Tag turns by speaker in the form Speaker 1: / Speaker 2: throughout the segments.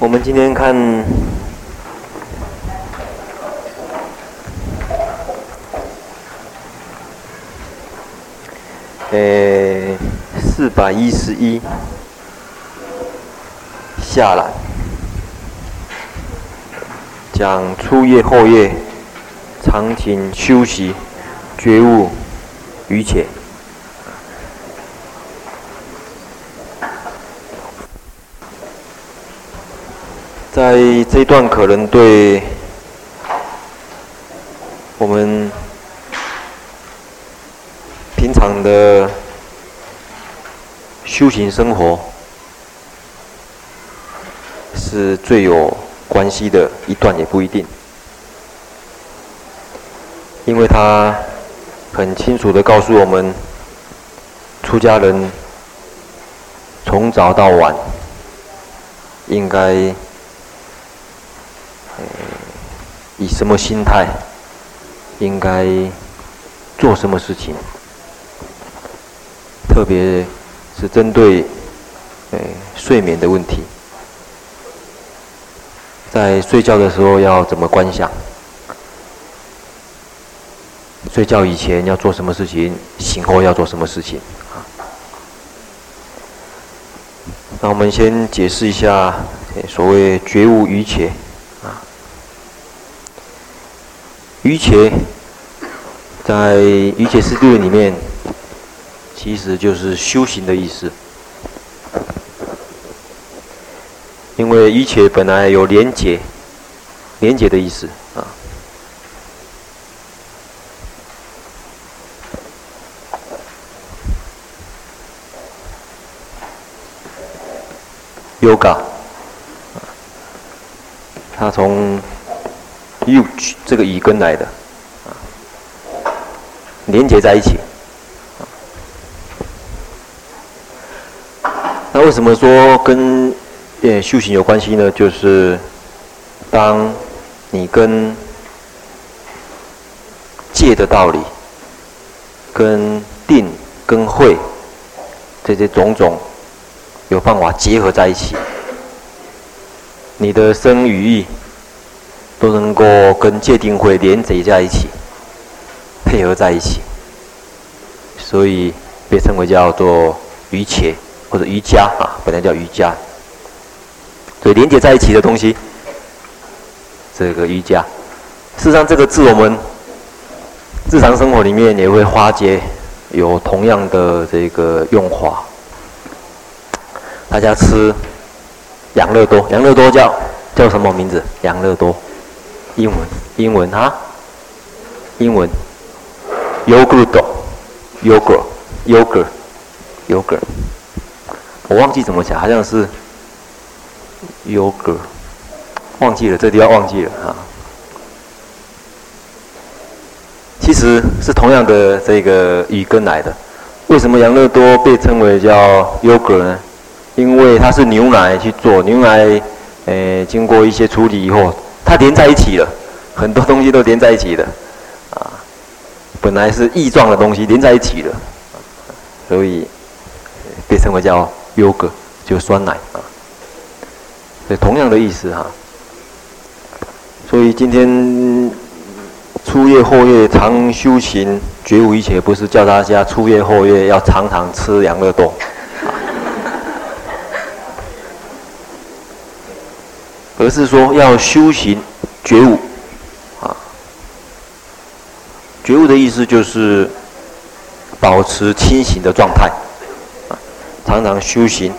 Speaker 1: 我们今天看，诶，四百一十一下来，讲初夜后夜，常勤休息，觉悟于且。在这一段可能对我们平常的修行生活是最有关系的一段，也不一定，因为他很清楚的告诉我们，出家人从早到晚应该。什么心态，应该做什么事情？特别是针对诶睡眠的问题，在睡觉的时候要怎么观想？睡觉以前要做什么事情？醒后要做什么事情？啊，那我们先解释一下所谓觉悟于且。于且，在于且释地论里面，其实就是修行的意思。因为于且本来有连结、连结的意思啊。Yoga，它从。U 这个语根来的，啊，连接在一起。那为什么说跟呃修行有关系呢？就是当你跟戒的道理、跟定、跟慧这些种种有办法结合在一起，你的生与意。都能够跟戒定慧连接在一起，配合在一起，所以被称为叫做于且或者瑜伽啊，本来叫瑜伽，所以连接在一起的东西，这个瑜伽，事实上这个字我们日常生活里面也会化解，有同样的这个用法。大家吃养乐多，养乐多叫叫什么名字？养乐多。英文，英文哈，英文，yogurt，yogurt，yogurt，yogurt，我忘记怎么讲，好像是 yogurt，忘记了，这地方忘记了啊。其实是同样的这个语根来的。为什么养乐多被称为叫 yogurt 呢？因为它是牛奶去做，牛奶，诶、呃，经过一些处理以后。它连在一起了，很多东西都连在一起的，啊，本来是异状的东西连在一起了，所以被称为叫优格，就酸奶啊，所以同样的意思哈。所以今天初夜后夜常修行觉悟一切，不是叫大家初夜后夜要常常吃养乐多。而是说要修行觉悟，啊，觉悟的意思就是保持清醒的状态，啊，常常修行，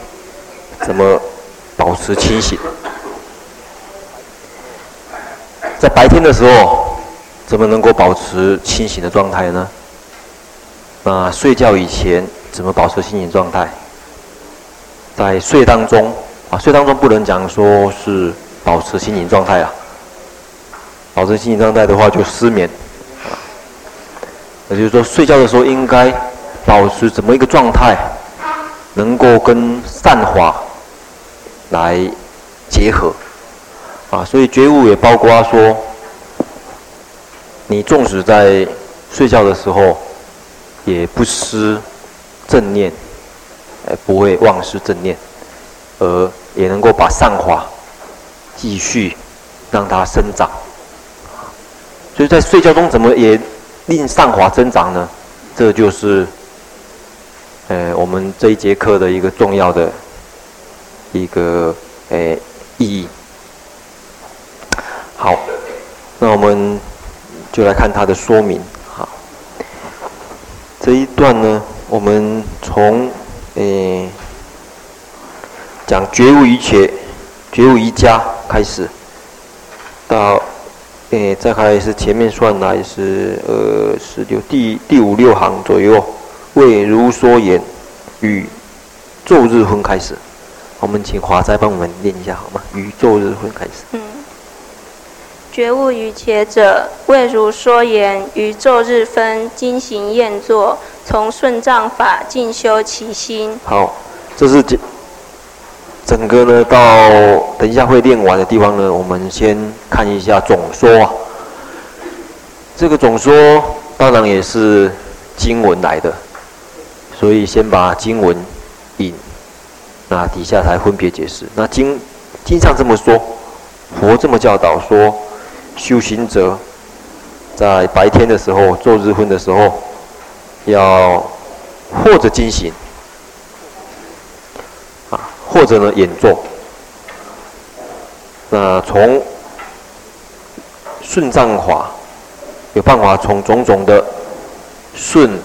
Speaker 1: 怎么保持清醒？在白天的时候，怎么能够保持清醒的状态呢？那睡觉以前怎么保持清醒状态？在睡当中，啊，睡当中不能讲说是。保持清醒状态啊！保持清醒状态的话，就失眠。也就是说，睡觉的时候应该保持怎么一个状态，能够跟善法来结合啊。所以觉悟也包括说，你纵使在睡觉的时候，也不失正念，哎不会忘失正念，而也能够把善法。继续让它生长。所以在睡觉中怎么也令上华增长呢？这就是，呃，我们这一节课的一个重要的一个呃意义。好，那我们就来看它的说明。好，这一段呢，我们从诶讲觉悟一切、觉悟瑜伽开始，到诶再开始前面算来是呃十六第第五六行左右，为如说言与昼日分开始，我们请华斋帮我们念一下好吗？与昼日分开始。嗯。
Speaker 2: 觉悟于且者，未如说言，于昼日分，经行验作，从顺障法进修其心。
Speaker 1: 好，这是整个呢，到等一下会练完的地方呢，我们先看一下总说啊。这个总说当然也是经文来的，所以先把经文引，那底下才分别解释。那经经上这么说，佛这么教导说。修行者在白天的时候，做日昏的时候，要或者经行，或者呢演奏。那从顺障法，有办法从种种的顺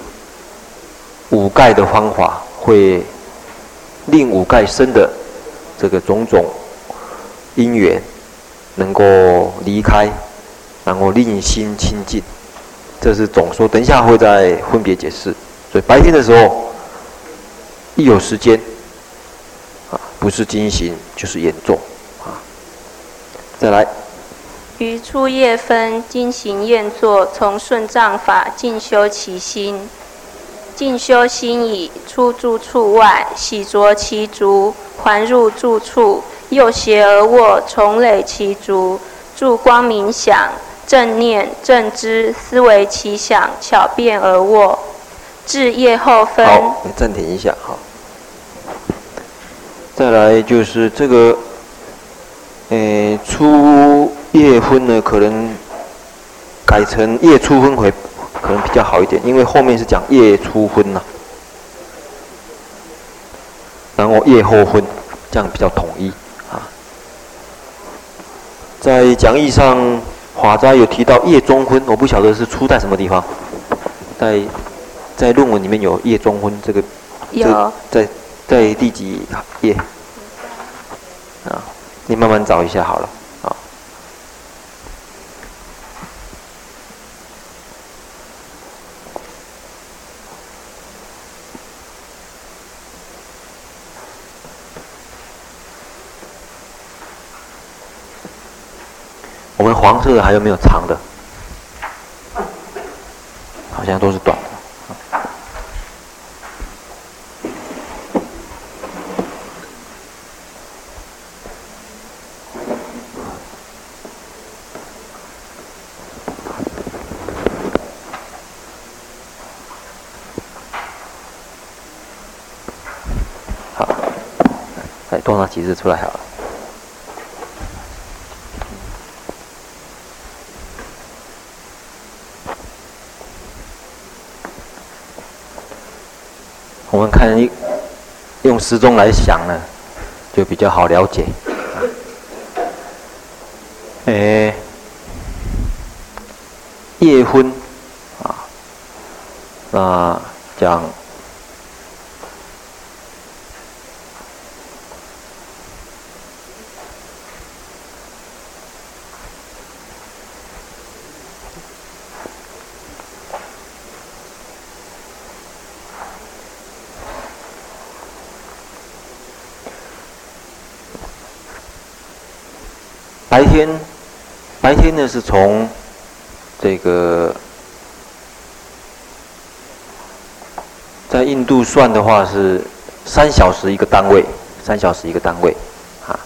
Speaker 1: 五盖的方法，会令五盖生的这个种种因缘。能够离开，然后令心清净，这是总说。等一下会再分别解释。所以白天的时候，一有时间，不是经行就是演奏，啊，再来。
Speaker 2: 于初夜分经行验作，从顺障法进修其心，进修心已出住处外，洗濯其足，还入住处。右胁而卧，重垒其足，住光明想，正念正知，思维其想，巧辩而卧，至夜后分。
Speaker 1: 好，你暂停一下，好。再来就是这个，诶，初夜婚呢，可能改成夜初婚会可能比较好一点，因为后面是讲夜初婚呐，然后夜后婚，这样比较统一啊。在讲义上，华斋有提到夜中婚，我不晓得是出在什么地方。在在论文里面有夜中婚这个，
Speaker 2: 有
Speaker 1: 在在第几页？啊，你慢慢找一下好了。啊我们黄色的还有没有长的？好像都是短的。多拿几只出来好了。我们看一用时钟来想呢，就比较好了解。哎，夜分啊，那讲。白天，白天呢是从这个在印度算的话是三小时一个单位，三小时一个单位，啊，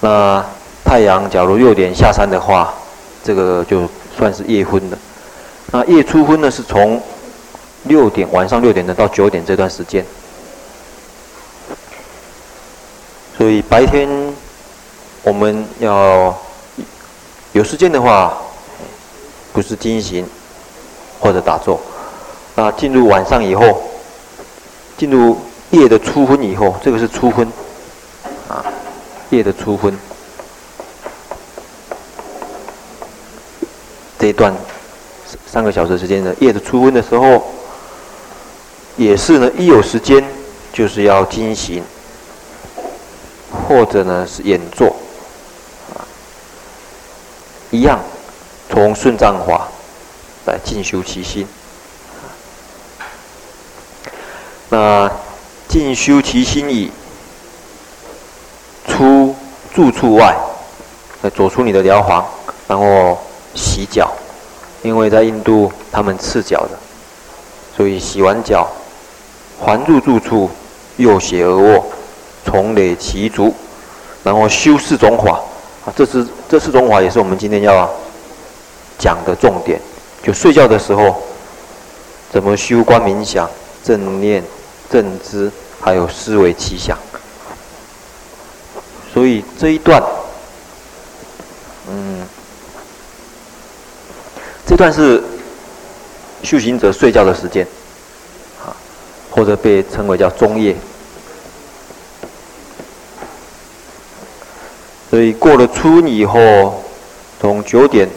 Speaker 1: 那太阳假如六点下山的话，这个就算是夜昏的。那夜初昏呢是从六点晚上六点的到九点这段时间，所以白天。我们要有时间的话，不是进行或者打坐，那进入晚上以后，进入夜的初昏以后，这个是初昏，啊，夜的初昏，这一段三个小时时间的夜的初昏的时候，也是呢，一有时间就是要进行，或者呢是演坐。一样，从顺藏法来进修其心。那进修其心已，出住处外，来走出你的寮房，然后洗脚，因为在印度他们赤脚的，所以洗完脚，还入住处，右斜而卧，从累其足，然后修四种法。啊，这是这四种法也是我们今天要讲的重点。就睡觉的时候，怎么修观冥想、正念、正知，还有思维其想。所以这一段，嗯，这段是修行者睡觉的时间，啊，或者被称为叫中夜。所以过了初以后，从九点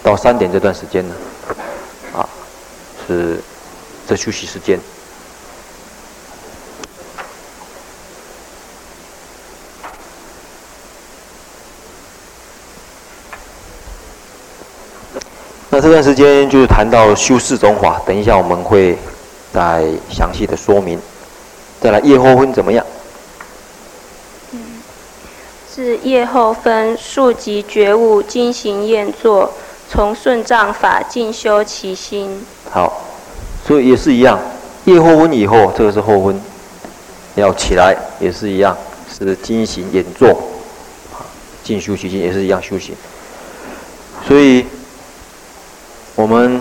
Speaker 1: 到三点这段时间呢，啊，是这休息时间。那这段时间就是谈到修四种法，等一下我们会再详细的说明。再来夜后昏怎么
Speaker 2: 样？夜后分数级觉悟，经行验作，从顺藏法进修其心。
Speaker 1: 好，所以也是一样，夜后昏以后，这个是后昏，要起来也是一样，是经行演作，进修其心也是一样修行。所以，我们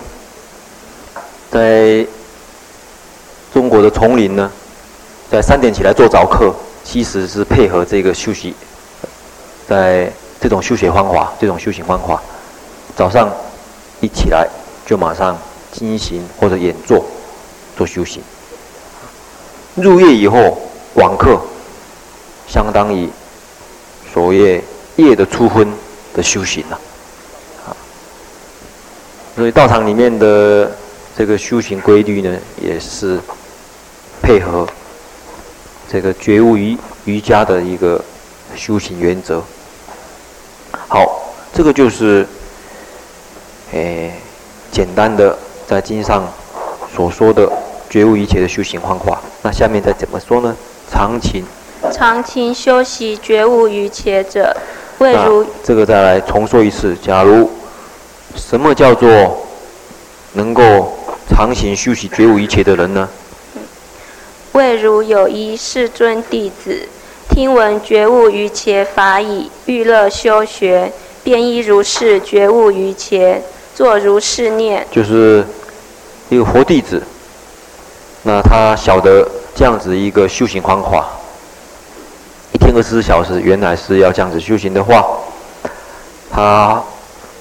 Speaker 1: 在中国的丛林呢，在三点起来做早课，其实是配合这个休息。在这种修学方法，这种修行方法，早上一起来就马上进行或者演坐做修行。入夜以后晚课，相当于所谓夜的初昏的修行了。啊，所以道场里面的这个修行规律呢，也是配合这个觉悟瑜瑜伽的一个修行原则。好，这个就是，诶，简单的在经上所说的觉悟一切的修行方法。那下面再怎么说呢？常勤，
Speaker 2: 常勤修习觉悟一切者，未如
Speaker 1: 这个再来重说一次。假如什么叫做能够常勤修习觉悟一切的人呢？
Speaker 2: 未如有一世尊弟子。听闻觉悟瑜伽法已，欲乐修学，便依如是觉悟瑜伽，作如是念。
Speaker 1: 就是一个佛弟子，那他晓得这样子一个修行方法，一天二十四小时，原来是要这样子修行的话，他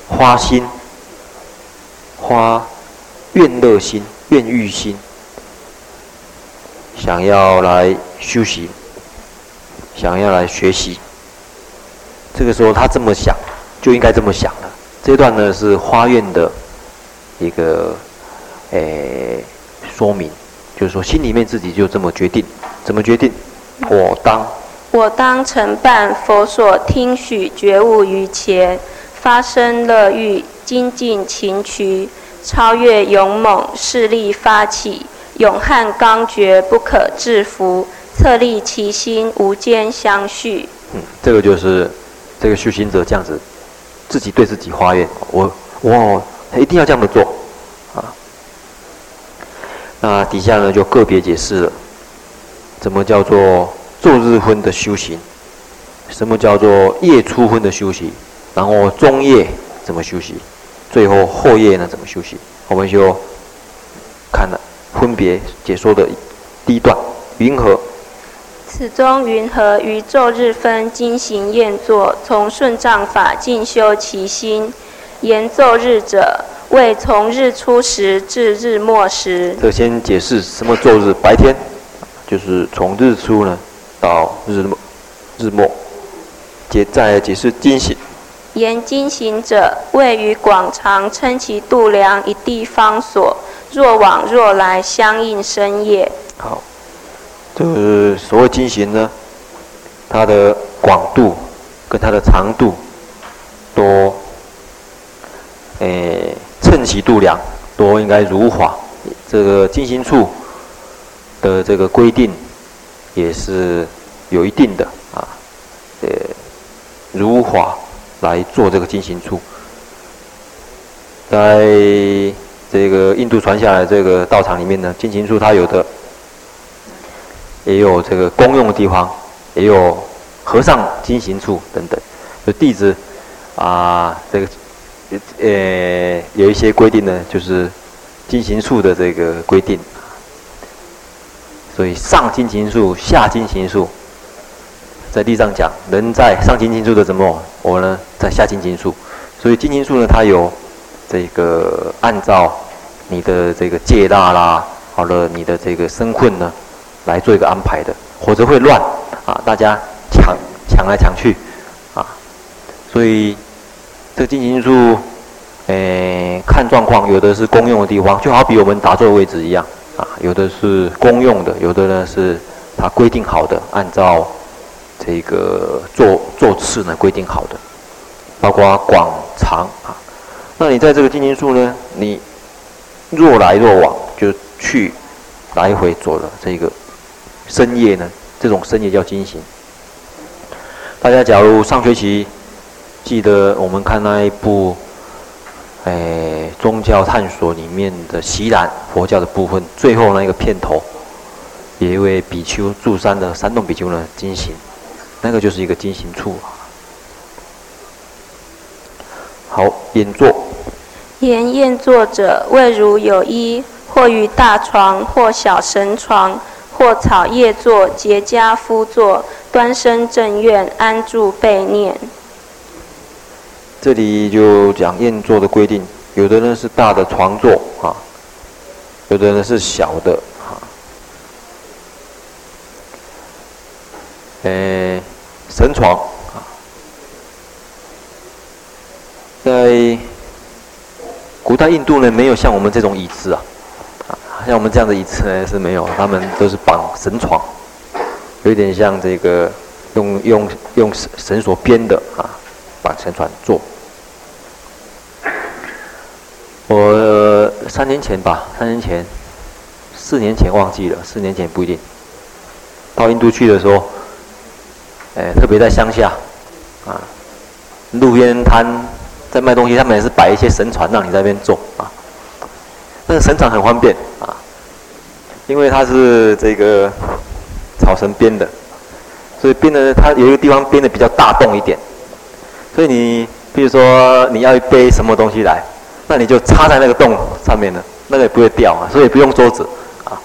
Speaker 1: 花心，花愿乐心、愿欲心，想要来修行。想要来学习，这个时候他这么想，就应该这么想了。这段呢是花苑的一个诶说明，就是说心里面自己就这么决定，怎么决定？我当
Speaker 2: 我当承办佛所听许觉悟于前，发生乐欲，精进勤劬，超越勇猛势力发起，勇悍刚决不可制服。策立其心，无间相续。
Speaker 1: 嗯，这个就是这个修行者这样子，自己对自己发愿，我我一定要这样子做啊。那底下呢就个别解释了，怎么叫做昼日昏的修行，什么叫做夜初昏的修行，然后中夜怎么修行，最后后夜呢怎么修行，我们就看了分别解说的第一段，云何？
Speaker 2: 此中云何于昼日分经行宴坐，从顺障法进修其心？言昼日者，为从日出时至日末时。
Speaker 1: 这先解释什么昼日，白天就是从日出呢到日末，日末。解再解释经行。
Speaker 2: 言经行者，谓于广长称其度量一地方所，若往若来相应生业。
Speaker 1: 好。就是所谓经行呢，它的广度跟它的长度都，诶，称其度量都应该如法。这个经行处的这个规定也是有一定的啊，呃，如法来做这个经行处，在这个印度传下来这个道场里面呢，经行处它有的。也有这个公用的地方，也有和尚经行处等等。就弟子啊，这个呃有一些规定呢，就是经行处的这个规定。所以上经行处，下经行处，在地上讲，人在上经行处的怎么，我呢在下经行处。所以经行处呢，它有这个按照你的这个戒大啦，好了，你的这个身困呢。来做一个安排的，否则会乱啊，大家抢抢来抢去啊，所以这个经行处，诶、看状况，有的是公用的地方，就好比我们打坐的位置一样啊，有的是公用的，有的呢是它规定好的，按照这个座座次呢规定好的，包括广长啊。那你在这个经行处呢，你若来若往，就去来回做了这个。深夜呢？这种深夜叫经行。大家假如上学期记得我们看那一部，哎，宗教探索里面的锡兰佛教的部分，最后那个片头，有一位比丘住山的山洞比丘呢，经行，那个就是一个经行处。好，验作。
Speaker 2: 言验作者，谓如有一，或于大床，或小绳床。或草叶座，结跏趺坐，端身正愿，安住备念。
Speaker 1: 这里就讲验座的规定，有的呢是大的床座啊，有的呢是小的啊。诶，绳床啊，在古代印度呢，没有像我们这种椅子啊。像我们这样的椅子呢是没有，他们都是绑绳床，有点像这个用用用绳绳索编的啊，绑绳船坐。我三年前吧，三年前，四年前忘记了，四年前不一定。到印度去的时候，哎，特别在乡下，啊，路边摊在卖东西，他们也是摆一些绳船让你在那边坐啊。那个绳船很方便啊，因为它是这个草绳编的，所以编的它有一个地方编的比较大洞一点，所以你比如说你要背什么东西来，那你就插在那个洞上面了，那个也不会掉啊，所以不用桌子啊，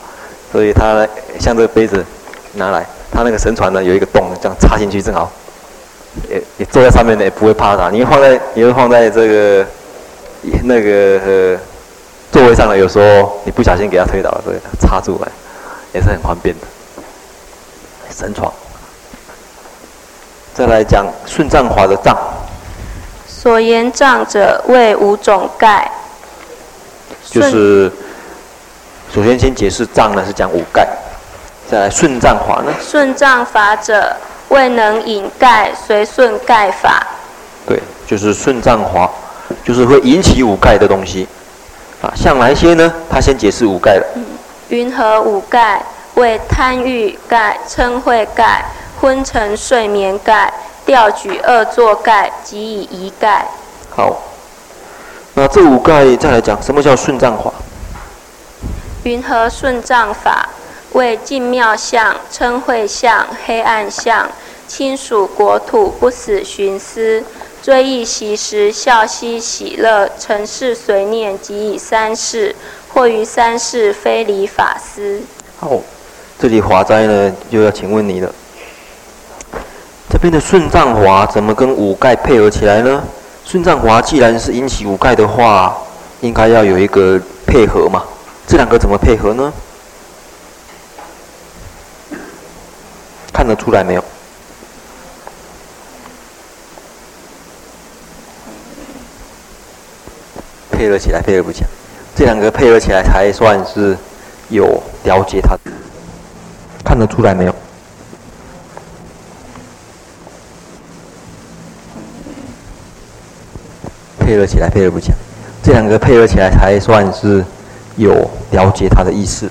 Speaker 1: 所以它像这个杯子拿来，它那个绳船呢有一个洞，这样插进去正好，也也坐在上面呢也不会怕它，你放在你会放在这个那个。呃座位上呢，有时候你不小心给它推倒了，对，插住来，也是很方便的。神床。再来讲顺藏法的藏。
Speaker 2: 所言藏者为五种盖。
Speaker 1: 就是，首先先解释藏呢是讲五盖，再来顺藏法呢。
Speaker 2: 顺藏法者，未能引盖随顺盖法。
Speaker 1: 对，就是顺藏法，就是会引起五盖的东西。啊，像哪一些呢？他先解释五盖了。
Speaker 2: 云何五盖？为贪欲盖、嗔恚盖、昏沉睡眠盖、调举恶作盖及以疑盖。
Speaker 1: 好，那这五盖再来讲，什么叫顺藏法？
Speaker 2: 云何顺藏法？为净妙相、嗔恚相、黑暗相、亲属国土不死寻思。追忆昔时，笑嘻喜乐，成世随念，即以三世，或于三世非离法思。
Speaker 1: 好，这里华斋呢，就要请问你了。这边的顺藏华怎么跟五盖配合起来呢？顺藏华既然是引起五盖的话，应该要有一个配合嘛。这两个怎么配合呢？看得出来没有？配合起来，配合不起来。这两个配合起来才算是有了解他。看得出来没有？配合起来，配合不起来。这两个配合起来才算是有了解他的意思。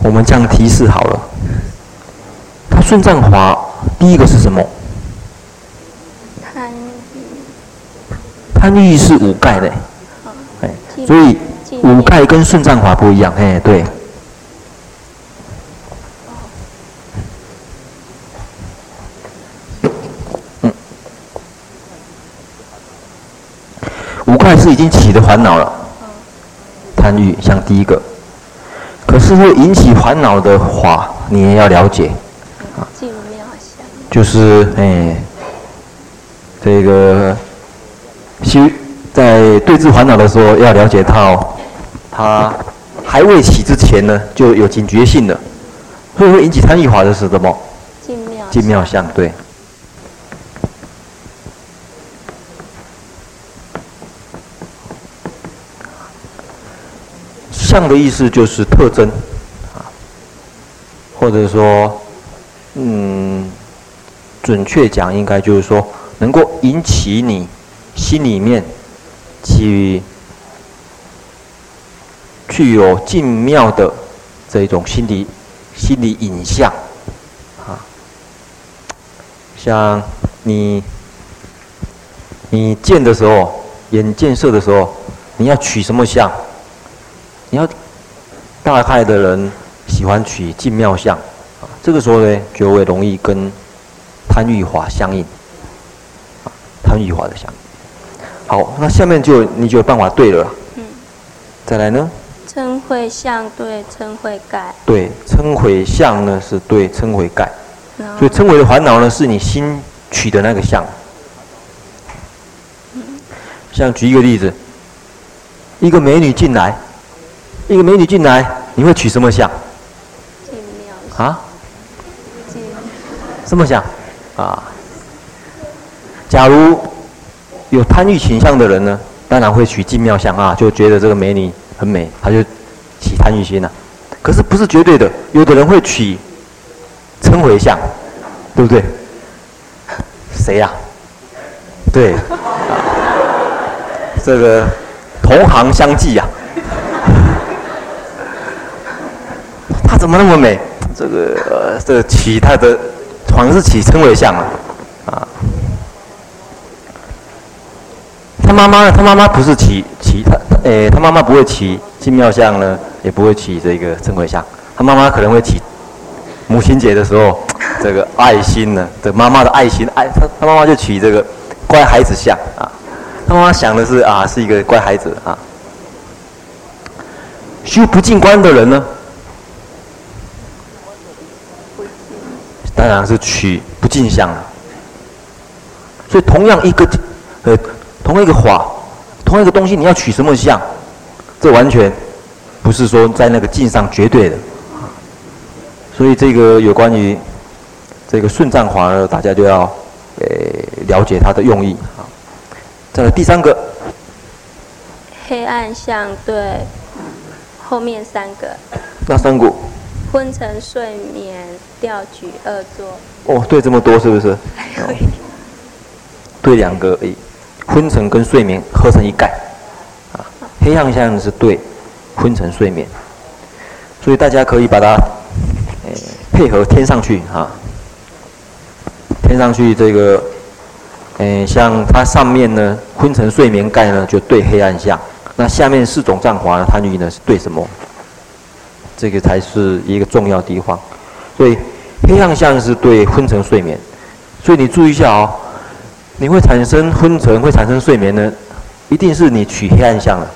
Speaker 1: 我们这样提示好了。他顺藏华第一个是什么？贪欲。贪欲是五盖的，哎，所以五盖跟顺藏华不一样，哎，对。嗯，五盖是已经起的烦恼了，贪欲像第一个，可是会引起烦恼的话，你也要了解，啊，就是哎，这个。修在对治烦恼的时候，要了解它哦，它还未起之前呢，就有警觉性的，会不会引起贪欲法的是什么？静妙。静妙相对。相的意思就是特征，啊，或者说，嗯，准确讲，应该就是说，能够引起你。心里面具具有净妙的这种心理心理影像啊，像你你见的时候，眼见色的时候，你要取什么相？你要大概的人喜欢取净妙相啊，这个时候呢，就会容易跟贪欲法相应啊，贪欲法的相应。好，那下面就你就有办法对了。嗯。再来呢？
Speaker 2: 称会相对称会盖。
Speaker 1: 对，称毁相呢是对称毁盖。所以称毁的烦恼呢是你心取的那个相。嗯。像举一个例子，一个美女进来，一个美女进来，你会取什么相？
Speaker 2: 啊？
Speaker 1: 什么相？啊？假如。有贪欲倾向的人呢，当然会取净妙相啊，就觉得这个美女很美，他就起贪欲心了。可是不是绝对的，有的人会取称回相，对不对？谁呀、啊？对，啊、这个同行相忌呀、她怎么那么美？这个呃，这个取她的，好像是起称毁相啊。他妈妈呢，他妈妈不是起起他，诶，他妈妈不会起净妙相呢，也不会起这个称毁相。他妈妈可能会起母亲节的时候，这个爱心呢，这妈妈的爱心爱他，他妈妈就取这个乖孩子相啊。他妈妈想的是啊，是一个乖孩子啊。修不进关的人呢，当然是取不净相了。所以同样一个呃。同一个法，同一个东西，你要取什么相？这完全不是说在那个境上绝对的。所以这个有关于这个顺藏法呢，大家就要诶了解它的用意啊。再来第三个，
Speaker 2: 黑暗相对后面三个。
Speaker 1: 那三股？
Speaker 2: 昏沉睡眠调举二座。
Speaker 1: 哦，对这么多是不是？对两个而已。昏沉跟睡眠合成一盖，啊，黑暗相是对昏沉睡眠，所以大家可以把它，诶，配合添上去啊，添上去这个，诶，像它上面呢，昏沉睡眠盖呢就对黑暗相，那下面四种藏华呢，贪欲呢是对什么？这个才是一个重要地方，所以黑暗相是对昏沉睡眠，所以你注意一下哦。你会产生昏沉，会产生睡眠呢？一定是你取黑暗相了。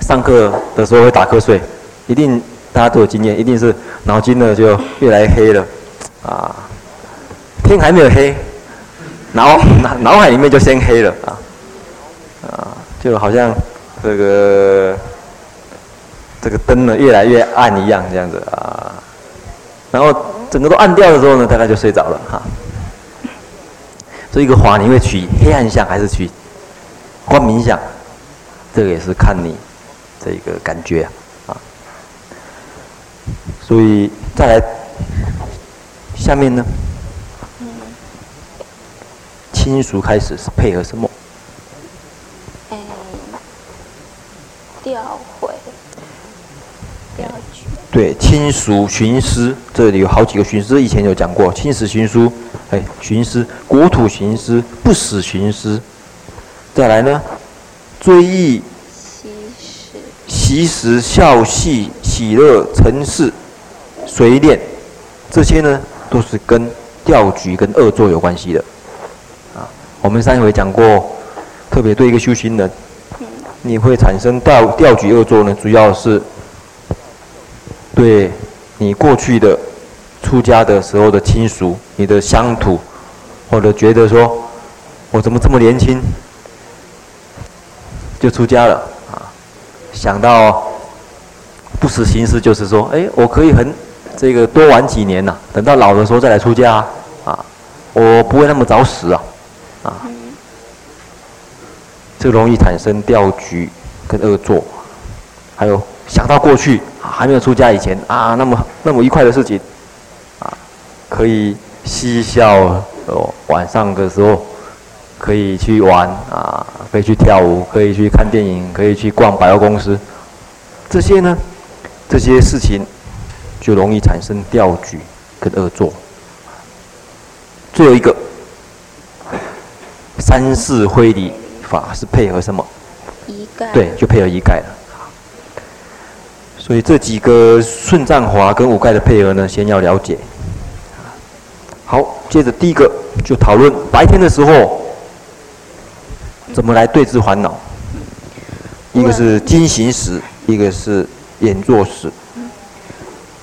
Speaker 1: 上课的时候会打瞌睡，一定大家都有经验，一定是脑筋呢就越来越黑了，啊，天还没有黑，脑脑脑海里面就先黑了啊，啊，就好像这个这个灯呢越来越暗一样，这样子啊，然后整个都暗掉的时候呢，大概就睡着了哈。这一个法，你会取黑暗相还是取光明相？这个也是看你这个感觉啊，所以再来下面呢，亲属开始是配合什么？
Speaker 2: 哎，调，
Speaker 1: 对，亲属寻师，这里有好几个寻师，以前有讲过，亲属寻师。哎，寻师，国土寻师，不死寻师。再来呢，追忆、习时、孝系、喜乐、承事、随念，这些呢，都是跟调举跟恶作有关系的。啊，我们上一回讲过，特别对一个修行人，你会产生调调举恶作呢，主要是对你过去的。出家的时候的亲属，你的乡土，或者觉得说，我怎么这么年轻就出家了啊？想到不死行思，就是说，哎，我可以很这个多玩几年呐、等到老的时候再来出家啊，我不会那么早死啊，啊，这容易产生掉局跟恶作，还有想到过去还没有出家以前啊，那么那么愉快的事情。啊可以嬉笑哦，晚上的时候可以去玩啊，可以去跳舞，可以去看电影，可以去逛百货公司。这些呢，这些事情就容易产生调举跟恶作。最后一个三世灰离法是配合什
Speaker 2: 么？
Speaker 1: 对，就配合一盖了。所以这几个顺藏法跟五盖的配合呢，先要了解。好，接着第一个就讨论白天的时候怎么来对治烦恼。一个是经行时，一个是演作时。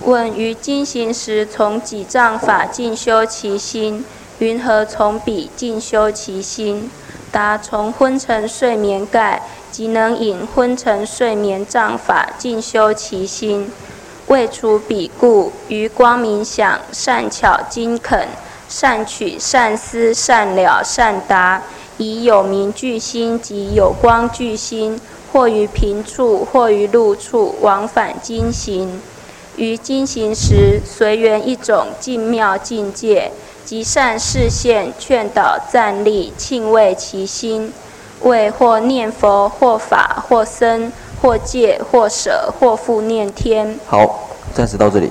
Speaker 2: 问于经行时，从几障法静修其心？云何从彼静修其心？答：从昏沉睡眠盖，即能引昏沉睡眠障法静修其心。为除彼故，于光明想，善巧精恳，善取善思善了善达，以有明具心及有光具心，或于平处，或于路处，往返经行。于经行时，随缘一种静妙境界，即善示现劝导站立庆慰其心，为或念佛，或法，或僧。或戒，或舍，或复念天。
Speaker 1: 好，暂时到这里。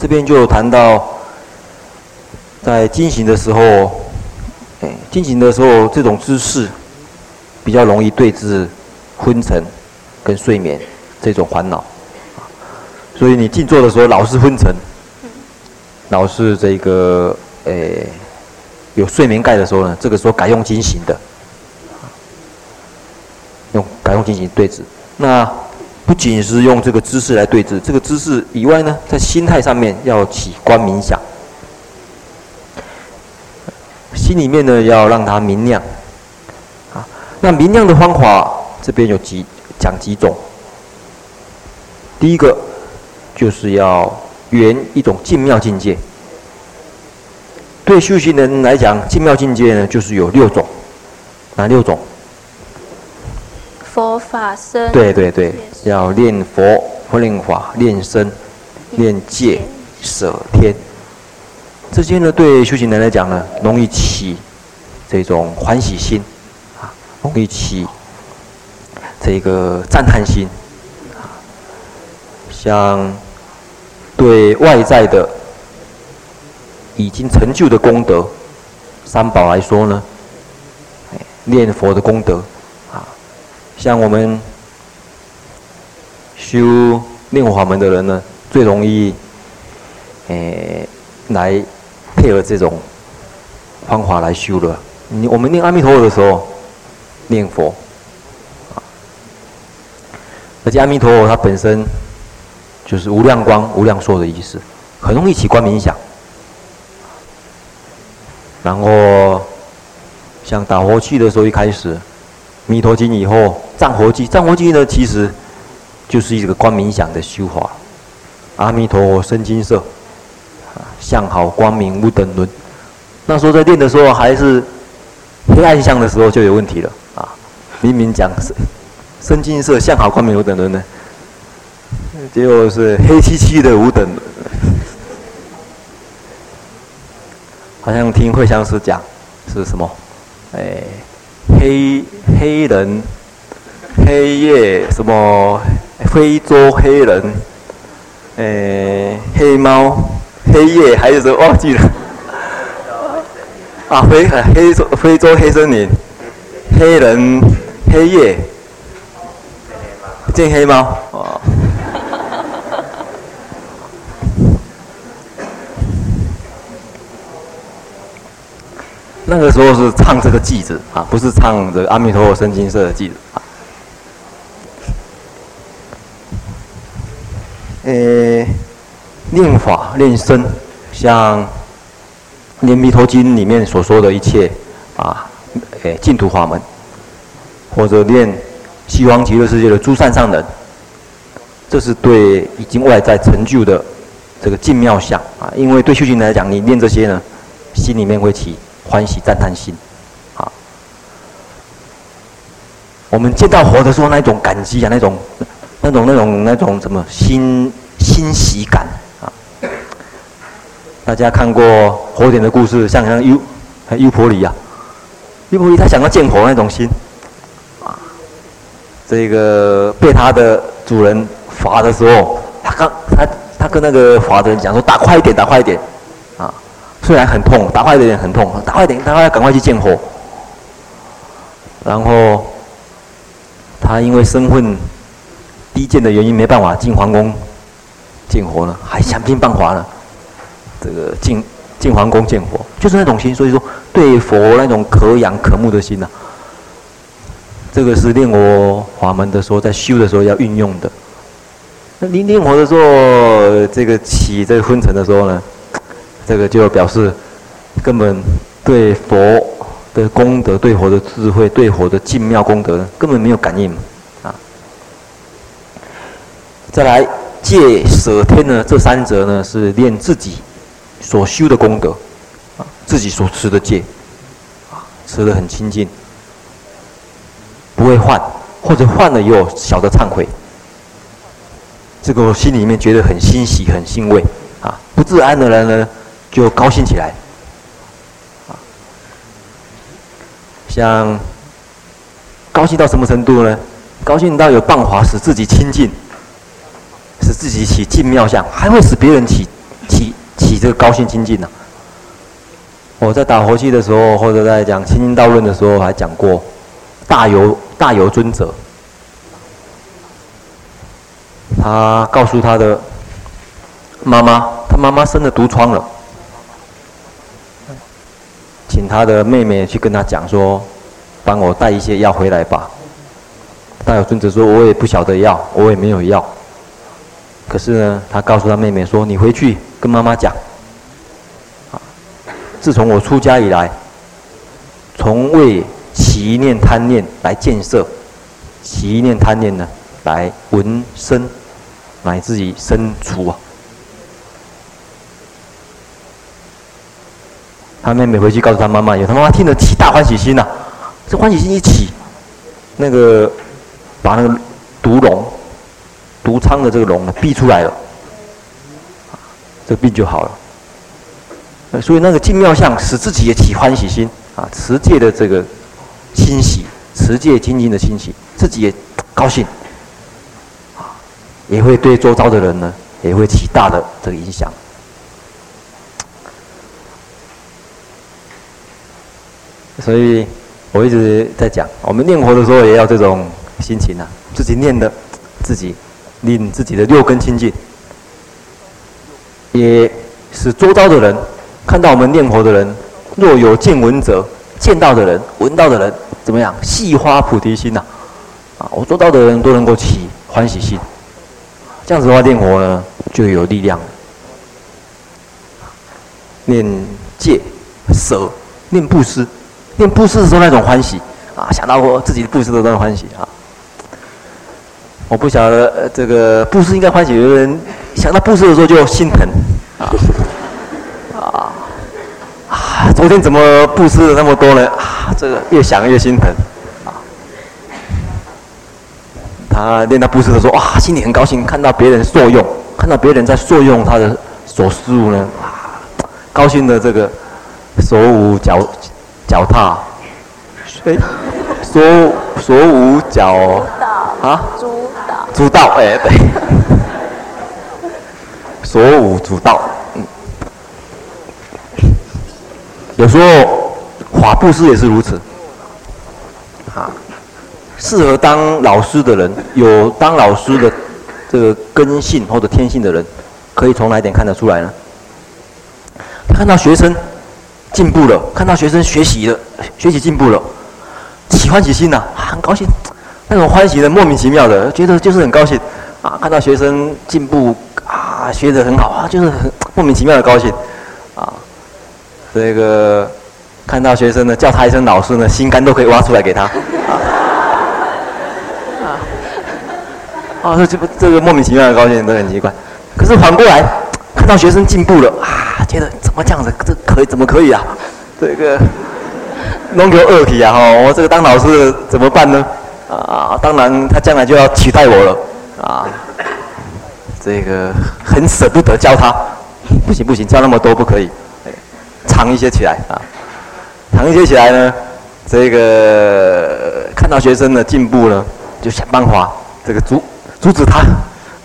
Speaker 1: 这边就谈到，在进行的时候，哎，进行的时候这种姿势比较容易对治昏沉跟睡眠这种烦恼。所以你静坐的时候老是昏沉，老是这个哎有睡眠盖的时候呢，这个时候改用经行的，用改用进行对治。那不仅是用这个姿势来对治，这个姿势以外呢，在心态上面要起观明想，心里面呢要让它明亮。啊，那明亮的方法这边有几讲几种。第一个就是要圆一种静妙境界。对修行人来讲，静妙境界呢就是有六种，哪六种？
Speaker 2: 佛法僧，
Speaker 1: 对对对，要念佛、或念法、念僧、念戒、舍天。这些呢，对修行人来讲呢，容易起这种欢喜心，啊，容易起这个赞叹心，啊，像对外在的已经成就的功德，三宝来说呢，念佛的功德。像我们修念佛法门的人呢，最容易诶来配合这种方法来修了你我们念阿弥陀佛的时候，念佛，而且阿弥陀佛它本身就是无量光、无量寿的意思，很容易起观冥想。然后像打佛器的时候，一开始弥陀经以后，藏佛记，藏佛记呢，其实就是一个光明想的修法。阿弥陀佛身金色，啊相好光明无等伦。那时候在练的时候还是黑暗相的时候就有问题了啊！明明讲是身金色，相好光明无等伦呢，结果是黑漆漆的无等伦。好像听慧香师讲是什么？哎，黑黑人，黑夜什么？非洲黑人，诶，黑猫，黑夜还有什么？忘记了。啊，非黑非洲黑森林，黑人，黑夜，见黑猫啊。那个时候是唱这个偈子啊，不是唱这个阿弥陀佛身金色的偈子啊。诶，念法念身，像《念弥陀经》里面所说的一切啊，诶，净土法门，或者念西方极乐世界的诸善上人，这是对已经外在成就的这个净妙相啊。因为对修行来讲，你念这些呢，心里面会起。欢喜赞叹心，啊，我们见到佛的时候，那种感激啊，那种、那种、那种、那种什么欣欣喜感啊！大家看过佛典的故事，像像优优婆里啊，优婆里他想要见佛那种心，啊，这个被他的主人罚的时候，他刚他他跟那个罚的人讲说：“打快一点，打快一点。”啊。虽然很痛，打坏的人很痛，打坏点，他要赶快去见佛。然后他因为身份低贱的原因，没办法进皇宫见佛了，还想尽办法呢。这个进进皇宫见佛，就是那种心。所以说，对佛那种可仰可慕的心呐、这个是念佛法门的时候，在修的时候要运用的。那你念佛的时候，这个起这个昏沉的时候呢？这个就表示根本对佛的功德、对佛的智慧、对佛的净妙功德根本没有感应啊。再来戒舍天呢，这三者呢是练自己所修的功德啊，自己所持的戒啊，持得很清净，不会犯，或者犯了也有小的忏悔。这个我心里面觉得很欣喜、很欣慰啊，不自安的人呢。就高兴起来，啊，像高兴到什么程度呢？高兴到有办法使自己清净，使自己起净妙相，还会使别人起起起这个高兴清净呢。我在打佛七的时候，或者在讲清净道论的时候，还讲过大有大有尊者，他告诉他的妈妈，他妈妈生了毒疮了。请他的妹妹去跟他讲说，帮我带一些药回来吧。大有尊者说，我也不晓得药，我也没有药。可是呢，他告诉他妹妹说，你回去跟妈妈讲。自从我出家以来，从未起一念贪念来建设，起一念贪念呢来闻声，乃至于身处啊。他妹妹回去告诉他妈妈，有他妈妈听了起大欢喜心呐、这欢喜心一起，那个把那个毒龙、毒疮的这个龙呢逼出来了，这个病就好了。所以那个净妙相使自己也起欢喜心啊，持戒的这个欣喜，持戒精进的欣喜，自己也高兴，啊，也会对周遭的人呢也会起大的这个影响。所以，我一直在讲，我们念佛的时候也要这种心情啊，自己念的，自己令自己的六根清净，也使周遭的人看到我们念佛的人，若有见闻者，见到的人、闻到的人怎么样？细花菩提心呐、啊，我做到的人都能够起欢喜心，这样子的话念佛呢就有力量。念戒、舍、念布施，念布施的时候那种欢喜啊，想到我自己布施的那种欢喜啊。我不晓得呃这个布施应该欢喜，有的人想到布施的时候就心疼啊啊啊。昨天怎么布施了那么多呢？啊，这个越想越心疼啊！他念到布施的时候，哇，心里很高兴，看到别人受用，看到别人在受用他的所施物呢，啊，高兴的这个手舞脚脚踏，哎，手手舞脚。啊，
Speaker 2: 足蹈，
Speaker 1: 足蹈，哎，对，手舞足蹈。有时候法布施也是如此，啊，适合当老师的人，有当老师的这个根性或者天性的人，可以从哪一点看得出来呢？他看到学生进步了，看到学生学习了，学习进步了，喜欢起心呐，很高兴，那种欢喜的莫名其妙的，觉得就是很高兴，啊，看到学生进步啊，学得很好啊，就是很莫名其妙的高兴。啊这个看到学生呢，叫他一声老师呢，心肝都可以挖出来给他。啊，啊，这这这个莫名其妙的高兴都很奇怪。可是反过来，看到学生进步了啊，觉得怎么这样子？这可以怎么可以啊？这个弄个二体啊！哈，我这个当老师怎么办呢？啊，当然他将来就要取代我了啊。这个很舍不得教他，不行不行，教那么多不可以。藏一些起来啊，藏一些起来呢，这个看到学生的进步呢，就想办法这个阻阻止他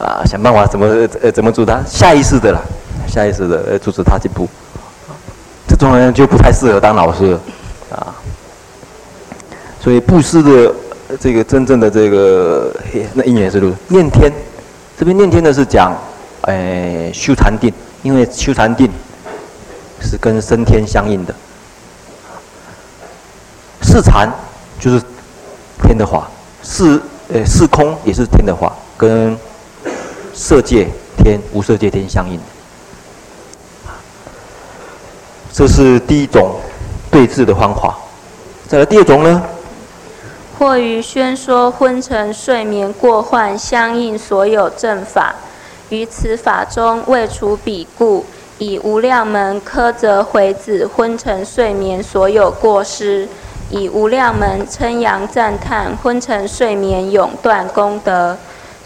Speaker 1: 啊，想办法怎么呃怎么阻止他，下意识的啦，下意识的呃阻止他进步，这种人就不太适合当老师啊。所以布施的这个真正的这个那因缘是如念天，这边念天的是讲，哎修禅定，因为修禅定。是跟升天相应的，是禅就是天的话，是呃是空也是天的话，跟色界天无色界天相应。这是第一种对治的方法。再来第二种呢？
Speaker 2: 或于宣说昏沉睡眠过患相应所有正法，于此法中未除彼故。以无量门苛责毁止昏沉睡眠所有过失，以无量门称扬赞叹昏沉睡眠永断功德。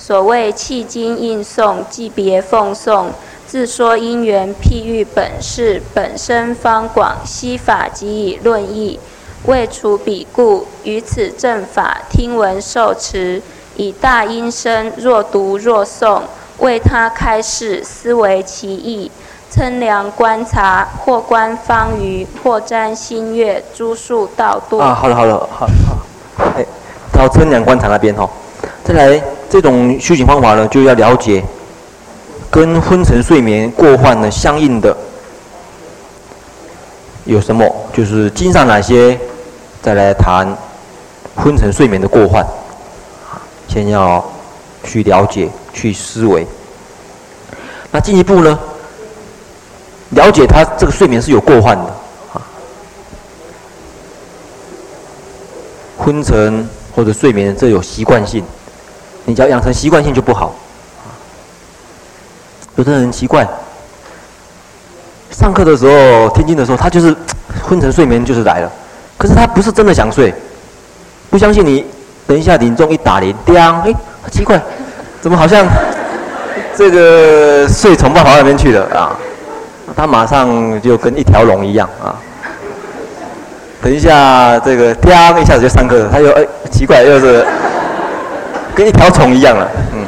Speaker 2: 所谓契经应诵，即别奉诵，自说因缘譬喻本事，本身方广，悉法即以论义。为除彼故，于此正法听闻受持，以大音声若读若诵，为他开示，思维其义。称量观察，或观方隅，或瞻星月，诸数道度。
Speaker 1: 啊，好了好了，好好，哎，到称量观察那边哈，再来这种修行方法呢，就要了解跟昏沉睡眠过患呢相应的有什么，就是经上哪些，再来谈昏沉睡眠的过患，先要去了解去思维，那进一步呢？了解他这个睡眠是有过患的，啊，昏沉或者睡眠这有习惯性，你只要养成习惯性就不好。有的人奇怪，上课的时候听经的时候，他就是昏沉睡眠就是来了，可是他不是真的想睡，不相信你，等一下铃钟一打铃，叮，哎，奇怪，怎么好像 这个睡虫跑到那边去了啊？他马上就跟一条龙一样啊！等一下，这个叮一下子就上课了，他又哎奇怪，又是跟一条虫一样了，嗯，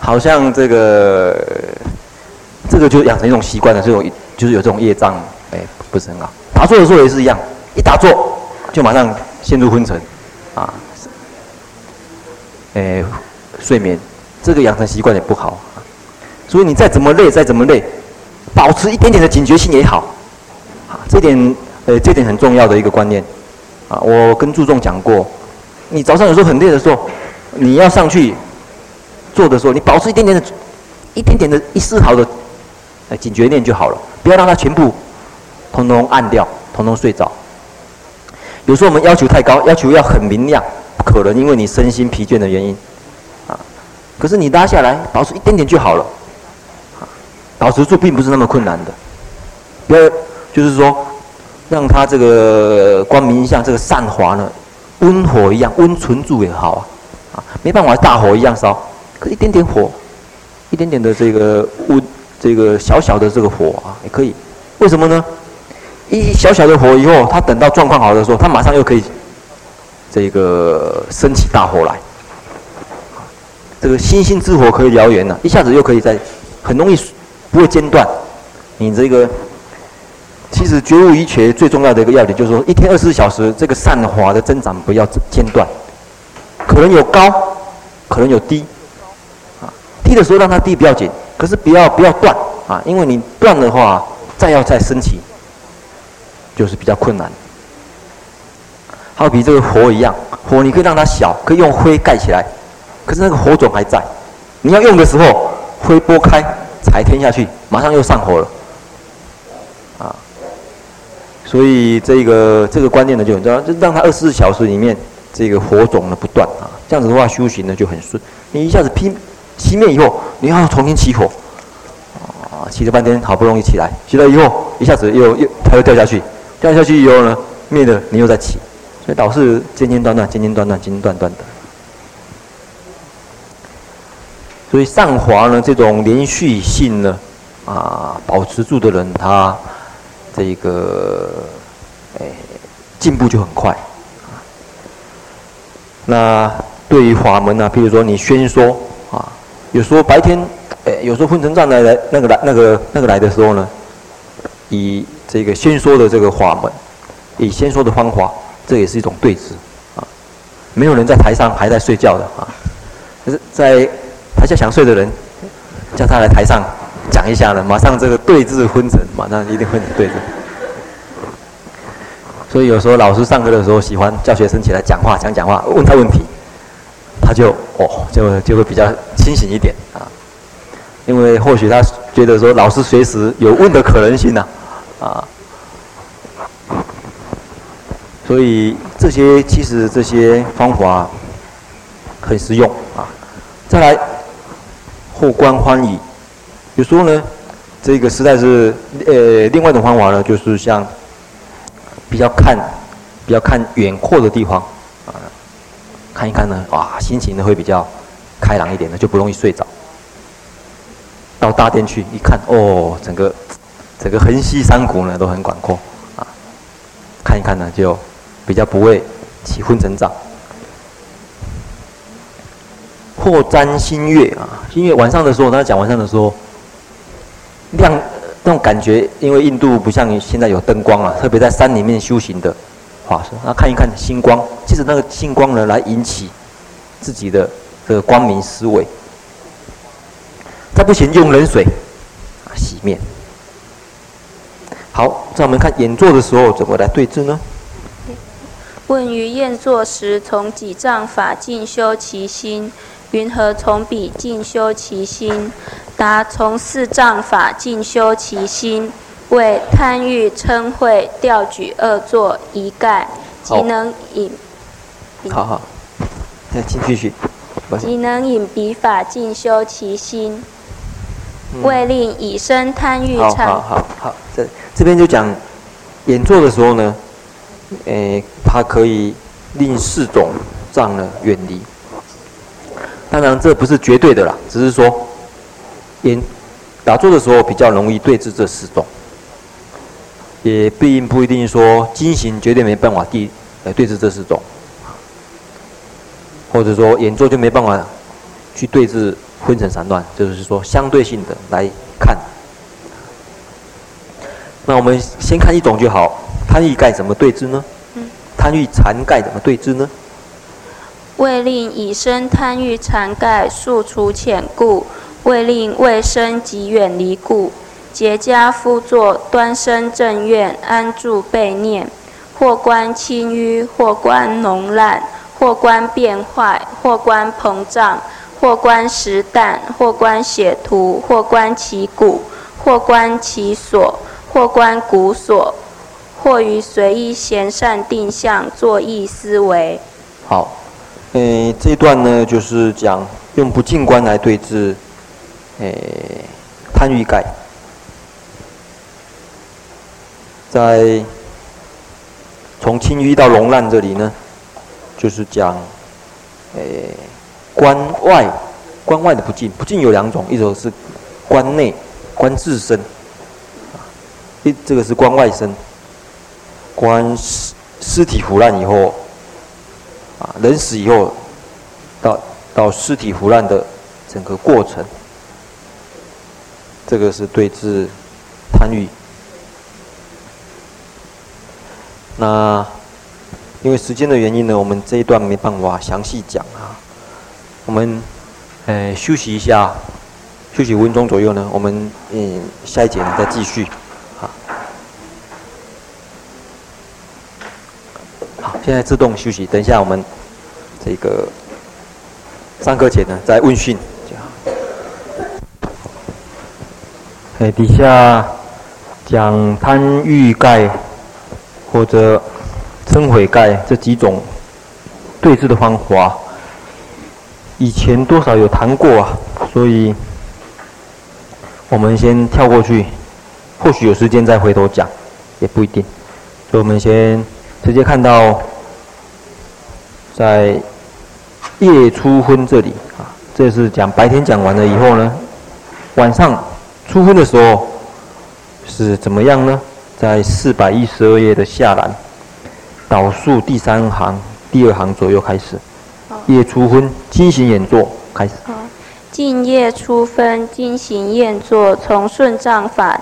Speaker 1: 好像这个这个就养成一种习惯了，这种就是有这种业障，哎，不是很好。打坐的时候也是一样，一打坐就马上陷入昏沉，啊，哎，睡眠，这个养成习惯也不好。所以你再怎么累，再怎么累，保持一点点的警觉性也好，啊，这点呃，这点很重要的一个观念啊。我跟注重讲过，你早上有时候很累的时候，你要上去做的时候，你保持一点点的、一点点的一丝毫的警觉念就好了，不要让它全部通通暗掉，通通睡着。有时候我们要求太高，要求要很明亮，不可能因为你身心疲倦的原因啊。可是你拉下来，保持一点点就好了。保持住并不是那么困难的，不要就是说，让它这个光明像这个善华呢，温火一样温存住也好啊，啊，没办法大火一样烧，可一点点火，一点点的这个温，这个小小的这个火啊也可以，为什么呢？一小小的火以后，它等到状况好的时候，它马上又可以这个升起大火来。这个星星之火可以燎原了，一下子又可以在很容易不会间断。你这个其实觉悟一切最重要的一个要点就是说，一天二十四小时这个善华的增长不要间断，可能有高，可能有低，啊，低的时候让它低不要紧，可是不要不要断啊，因为你断的话，再要再升起。就是比较困难，好比这个火一样，火你可以让它小，可以用灰盖起来，可是那个火种还在，你要用的时候，灰拨开，才添下去，马上又上火了，所以这个这个观念呢就很重要，就让它二十四小时里面这个火种呢不断啊，这样子的话修行呢就很顺。你一下子劈熄灭以后，你要重新起火，啊，起了半天好不容易起来，起来以后一下子又又它又掉下去。掉下去以后呢，灭了，你又再起，所以导致间间断断、间间断断、间间断断的。所以上滑呢，这种连续性呢，啊，保持住的人，他这个哎进步就很快。那对于法门呢，譬如说你宣说啊，有时候白天，哎，有时候昏沉藏来来那个来那个那个来的时候呢，以这个先说的这个法门，以先说的方法，这也是一种对治啊。没有人在台上还在睡觉的啊，可是在台下想睡的人，叫他来台上讲一下呢，马上这个对治昏沉，马上一定会对治。所以有时候老师上课的时候喜欢叫学生起来讲话，讲讲话，问他问题，他就哦就就会比较清醒一点啊，因为或许他觉得说老师随时有问的可能性呢、啊。所以这些其实这些方法很实用啊。再来，互观欢语，有时候呢，这个实在是呃另外一种方法呢，就是像比较看比较看远阔的地方啊，看一看呢，哇，心情呢会比较开朗一点的，就不容易睡着。到大殿去一看，哦，整个。整个横溪山谷呢都很广阔，啊，看一看呢就比较不会起昏沉障。或瞻星月啊，新月晚上的时候，他讲晚上的时候，亮那种感觉，因为印度不像现在有灯光啊，特别在山里面修行的法师，那看一看星光，借着那个星光呢来引起自己的这个光明思维。再不行用冷水洗面。好，在我们看演坐的时候，怎么来对治呢？
Speaker 2: 问于宴坐时，从几丈法静修其心，云何从彼静修其心？答：从四障法进修其心，为贪欲嗔恚调举恶作一概，即能引。
Speaker 1: 好好，再继续。
Speaker 2: 即能引彼法进修其心，为令以身贪欲嗔。
Speaker 1: 好好好，这。这边就讲演奏的时候呢，诶，它可以令四种障呢远离。当然这不是绝对的啦，只是说演打坐的时候比较容易对治这四种，也并不一定说金行绝对没办法对来对治这四种，或者说演坐就没办法去对治昏沉散乱，就是说相对性的来看。那我们先看一种就好，贪欲盖怎么对治呢？贪欲残盖怎么对治呢？
Speaker 2: 为令以身贪欲残盖速除浅故，为令未生及远离故，结家夫坐，端身正愿，安住备念。或观轻淤，或观脓烂，或观变坏，或观膨胀，或观实淡，或观血涂，或观其骨，或观其所，或观骨所，或于随意闲善定向作意思维。
Speaker 1: 好，诶，这段呢，就是讲用不净观来对治，诶，贪欲盖，在。从清淤到龙烂这里呢，就是讲，诶，关外，关外的不净，不净有两种，一种是关内，关自身，一这个是关外身，关尸尸体腐烂以后，啊，人死以后，到到尸体腐烂的整个过程，这个是对治贪欲。那因为时间的原因呢，我们这一段没办法详细讲啊。我们呃休息一下，休息五分钟左右呢，我们嗯下一节呢再继续。好，好，现在自动休息，等一下我们这个上课前呢再问讯。哎，底下讲贪欲盖。或者嗔悔盖这几种对治的方法，以前多少有谈过啊，所以我们先跳过去，或许有时间再回头讲，也不一定。所以我们先直接看到，在夜初昏这里啊，这是讲白天讲完了以后呢，晚上初昏的时候是怎么样呢？在四百一十二页的下栏，导数第三行第二行左右开始。夜初分，经行演作开始。
Speaker 2: 净夜初分，经行演作，从顺障法。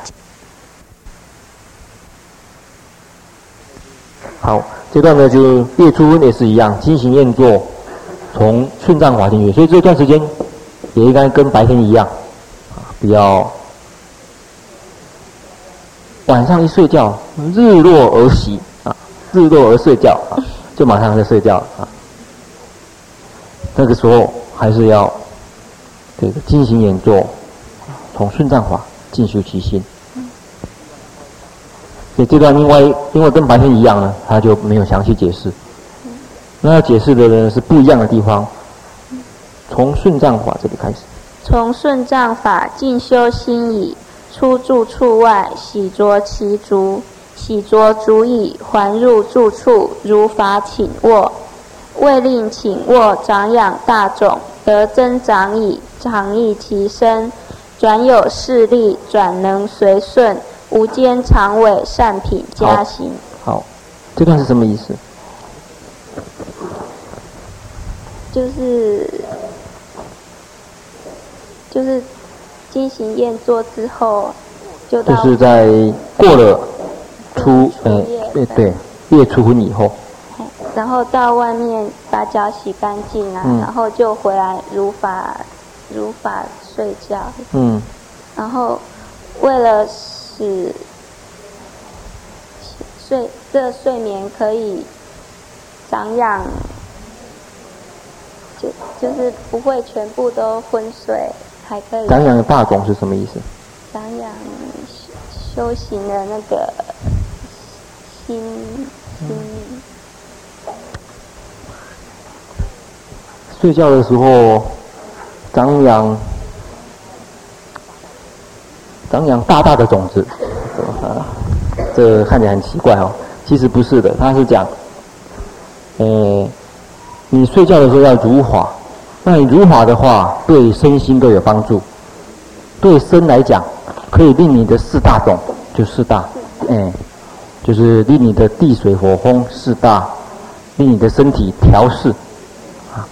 Speaker 1: 好，这段呢就夜初分也是一样，经行演作，从顺障法进去，所以这段时间也应该跟白天一样，啊，比较。晚上一睡觉，日落而息啊，日落而睡觉啊，就马上在睡觉啊。那个时候还是要这个进行演奏，从顺藏法进修其心。所以这段因为因为跟白天一样呢，他就没有详细解释。那要解释的人是不一样的地方，从顺藏法这里开始。
Speaker 2: 从顺藏法进修心已。出住处外，洗濯其足，洗濯足已，还入住处，如法寝卧。未令寝卧，长养大种，得增长矣，长益其身，转有势力，转能随顺，无间常委善品加行。
Speaker 1: 好，这段是什么意思？
Speaker 2: 就是，就是。经行验作之后，就
Speaker 1: 就是在过了初，呃，对对，夜初昏以后，
Speaker 2: 然后到外面把脚洗干净啊，嗯、然后就回来如法如法睡觉。嗯，然后为了使睡这睡眠可以长养，就就是不会全部都昏睡。还可以。长
Speaker 1: 养的大种是什么意思？
Speaker 2: 长养修行的那个心心。
Speaker 1: 睡觉的时候，长养长养大大的种子，啊，这看起来很奇怪哦。其实不是的，他是讲，呃，你睡觉的时候要如法。那你如法的话，对身心都有帮助。对身来讲，可以令你的四大种，就四大，哎，就是令你的地水火风四大，令你的身体调适。啊，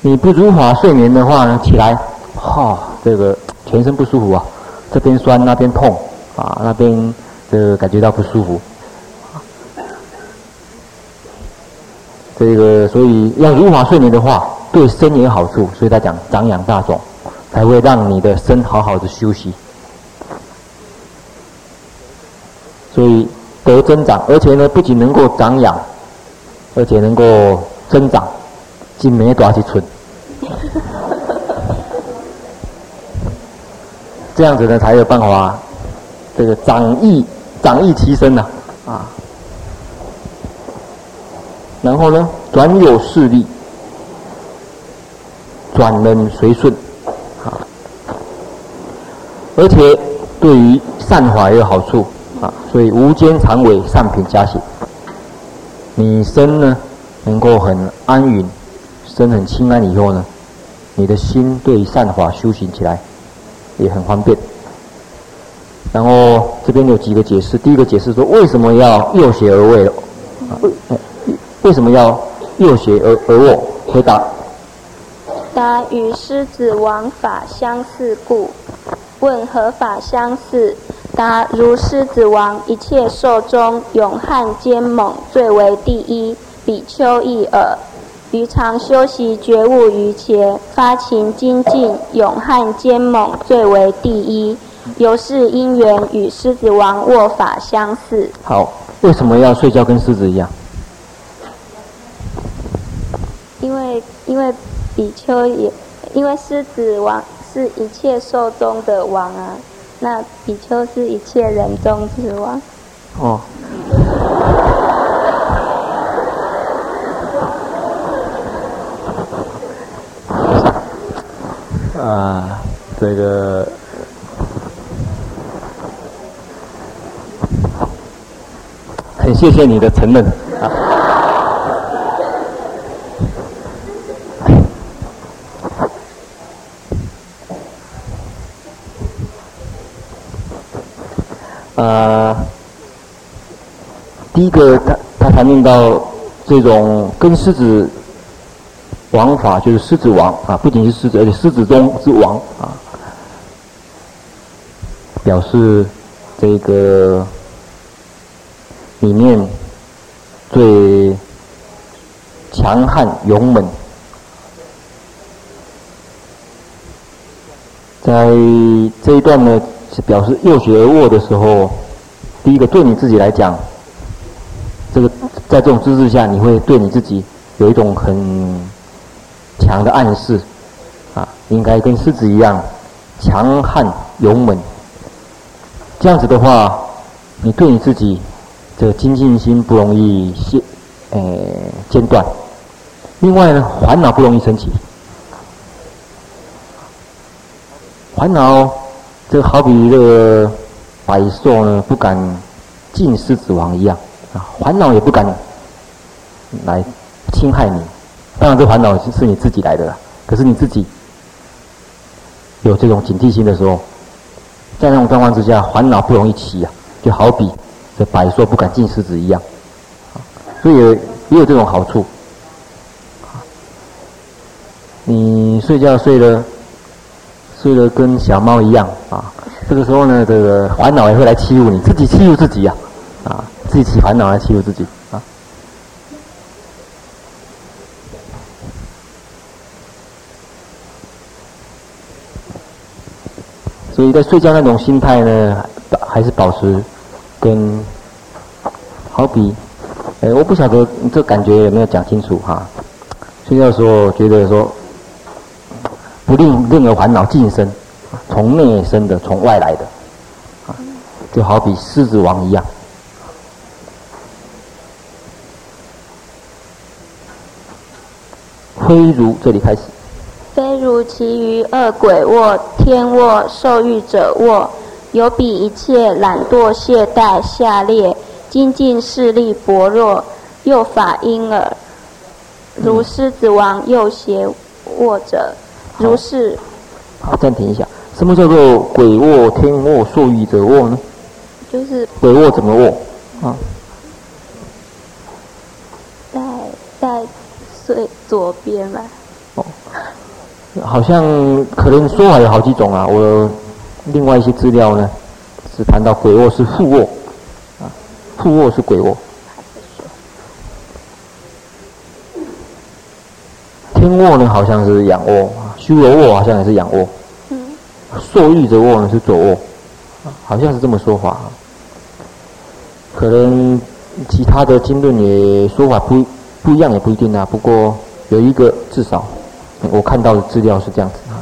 Speaker 1: 你不如法睡眠的话呢，起来，哈、哦，这个全身不舒服啊，这边酸那边痛，啊，那边这个感觉到不舒服。这个所以要如法睡眠的话。对身也有好处，所以他讲长养大种，才会让你的身好好的休息。所以得增长，而且呢，不仅能够长养，而且能够增长，精没多少去存。这样子呢，才有办法，这个长益长益其身呐，啊。然后呢，转有势力，转能随顺，啊。而且对于善法也有好处，啊。所以无间常为善品加行，你身呢能够很安稳，身很清安以后呢，你的心对善法修行起来。也很方便。然后这边有几个解释，第一个解释说，为什么要右胁而卧？为为什么要右胁而而卧？回答：
Speaker 2: 答与狮子王法相似故。问何法相似？答如狮子王一切兽中勇悍坚猛最为第一，比丘亦尔。于常修习觉悟于前，发勤精进，勇悍坚猛，最为第一。由是因缘与狮子王握法相似。
Speaker 1: 好，为什么要睡觉跟狮子一样？
Speaker 2: 因为因为比丘也，因为狮子王是一切兽中的王啊，那比丘是一切人中之王。哦。
Speaker 1: 啊，这个很谢谢你的承认第一个他他谈论到这种跟狮子。王法就是狮子王啊，不仅是狮子，而且狮子中之王啊，表示这个里面最强悍勇猛。在这一段呢，是表示右学而卧的时候，第一个对你自己来讲，这个在这种姿势下，你会对你自己有一种很。强的暗示，啊，应该跟狮子一样强悍勇猛。这样子的话，你对你自己这个精进心不容易歇，呃，间断。另外呢，烦恼不容易升起。烦恼，这好比这个百兽呢，不敢近狮子王一样烦恼也不敢来侵害你。当然，这烦恼是你自己来的啦。可是你自己有这种警惕心的时候，在那种状况之下，烦恼不容易起啊。就好比这百兽不敢近狮子一样，所以也有这种好处。你睡觉睡得睡得跟小猫一样啊，这个时候呢，这个烦恼也会来欺负你，自己欺负自己呀，啊，自己起烦恼来欺负自己啊。所以在睡觉那种心态呢，还是保持跟好比，哎，我不晓得这感觉有没有讲清楚哈？睡觉的时候觉得说，不令任何烦恼近身，从内生的，从外来的，就好比狮子王一样。非如这里开始。
Speaker 2: 非如其余二鬼卧、天卧、受欲者卧，有比一切懒惰懈怠下劣，精进势力薄弱，又法婴儿。如狮子王右胁卧者，如是。
Speaker 1: 好，暂停一下。什么叫做鬼卧、天卧、受欲者卧呢？
Speaker 2: 就是
Speaker 1: 鬼卧怎么卧？啊，
Speaker 2: 在在最左边吧。哦。
Speaker 1: 好像可能说法有好几种啊，我另外一些资料呢是谈到鬼卧是副卧，啊，副卧是鬼卧。天卧呢好像是仰卧，修罗卧好像也是仰卧。嗯。受欲者卧呢是左卧，好像是这么说法。可能其他的经论也说法不不一样，也不一定啊。不过有一个至少我看到的资料是这样子啊。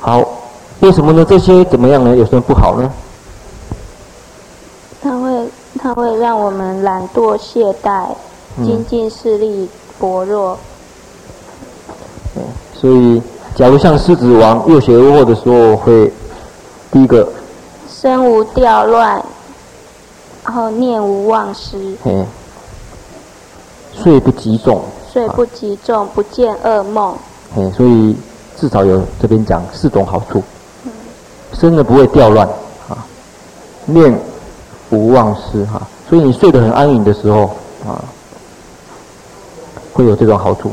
Speaker 1: 好，为什么呢？这些怎么样呢？有什么不好呢？
Speaker 2: 它会它会让我们懒惰懈怠，精进视力薄弱。
Speaker 1: 嗯。所以，假如像狮子王右学而卧的时候，会第一个
Speaker 2: 身无掉乱。然后念无忘失，
Speaker 1: 嘿，睡不集中，
Speaker 2: 睡不集中，不见噩梦，
Speaker 1: 嘿，所以至少有这边讲四种好处，真的不会掉乱，啊，念无忘失哈，所以你睡得很安稳的时候，啊，会有这种好处。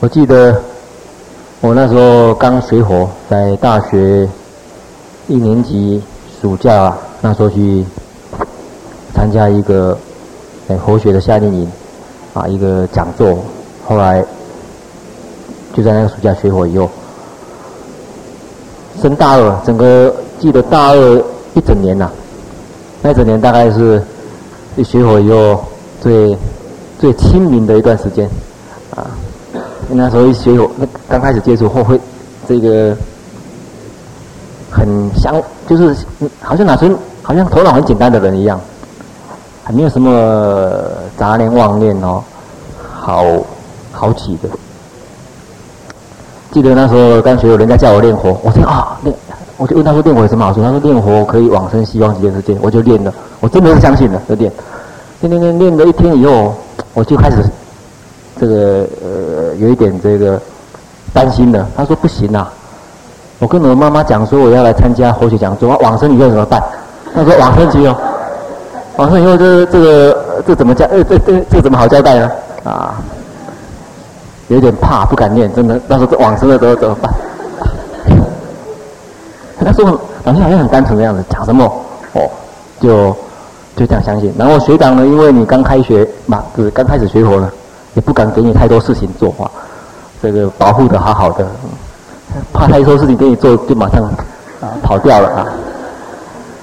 Speaker 1: 我记得我那时候刚学佛，在大学一年级。暑假啊，那时候去参加一个诶佛学的夏令营，啊，一个讲座。后来就在那个暑假学佛以后，升大二，整个记得大二一整年呐、那一整年大概是一学佛以后最最清明的一段时间，啊，那时候一学佛，那刚开始接触后会这个。很像，就是好像哪时好像头脑很简单的人一样，没有什么杂念妄念哦，好好起的。记得那时候刚学，有人家叫我练佛，我说啊练，我就问他说练佛有什么好处？他说练佛可以往生西方极乐世界，我就练了，我真的是相信了，就练，练练练练了一天以后，我就开始这个呃有一点这个担心了。他说不行啊。我跟我妈妈讲说我要来参加佛学讲座，往生以后怎么办？他说往生以后，往生以后这这个这怎么交？呃这这这怎么好交代呢？啊，有点怕，不敢念，真的。到时候往生了之后怎么办？他说老师好像很单纯的样子，讲什么哦，就就这样相信。然后学长呢，因为你刚开学嘛，就是刚开始学佛呢，也不敢给你太多事情做啊，这个保护的好好的。怕他一说事情给你做，就马上啊跑掉了啊，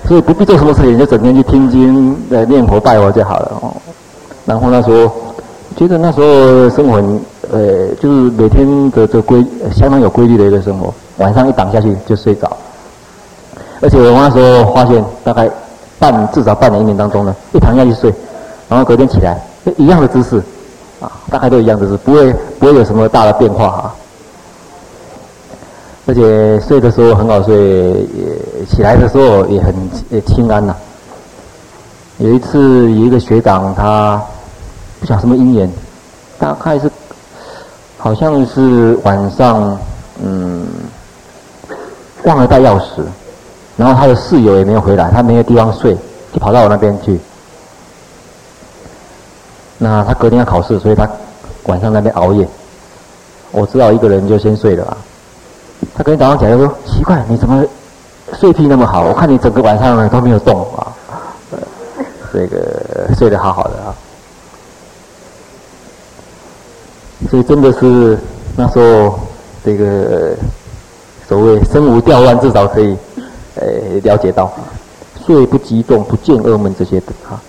Speaker 1: 所以不必做什么事情，就整天去听经、来念佛、拜佛就好了哦。然后那时候觉得那时候生活呃，就是每天的这规相当有规律的一个生活，晚上一躺下去就睡着。而且我那时候发现，大概半至少半年一年当中呢，一躺下去睡，然后隔天起来一样的姿势啊，大概都一样的姿势，不会不会有什么大的变化啊。而且睡的时候很好睡，也起来的时候也很也清安呐、有一次有一个学长，他不晓得什么因缘，大概是好像是晚上嗯忘了带钥匙，然后他的室友也没有回来，他没有地方睡，就跑到我那边去。那他隔天要考试，所以他晚上那边熬夜。我知道一个人就先睡了啊。他跟你早上起来说：“奇怪，你怎么睡癖那么好？我看你整个晚上呢都没有动啊，这个睡得好好的啊。所以真的是那时候这个所谓身无调乱，至少可以呃了解到睡不击中，不见噩梦这些的啊，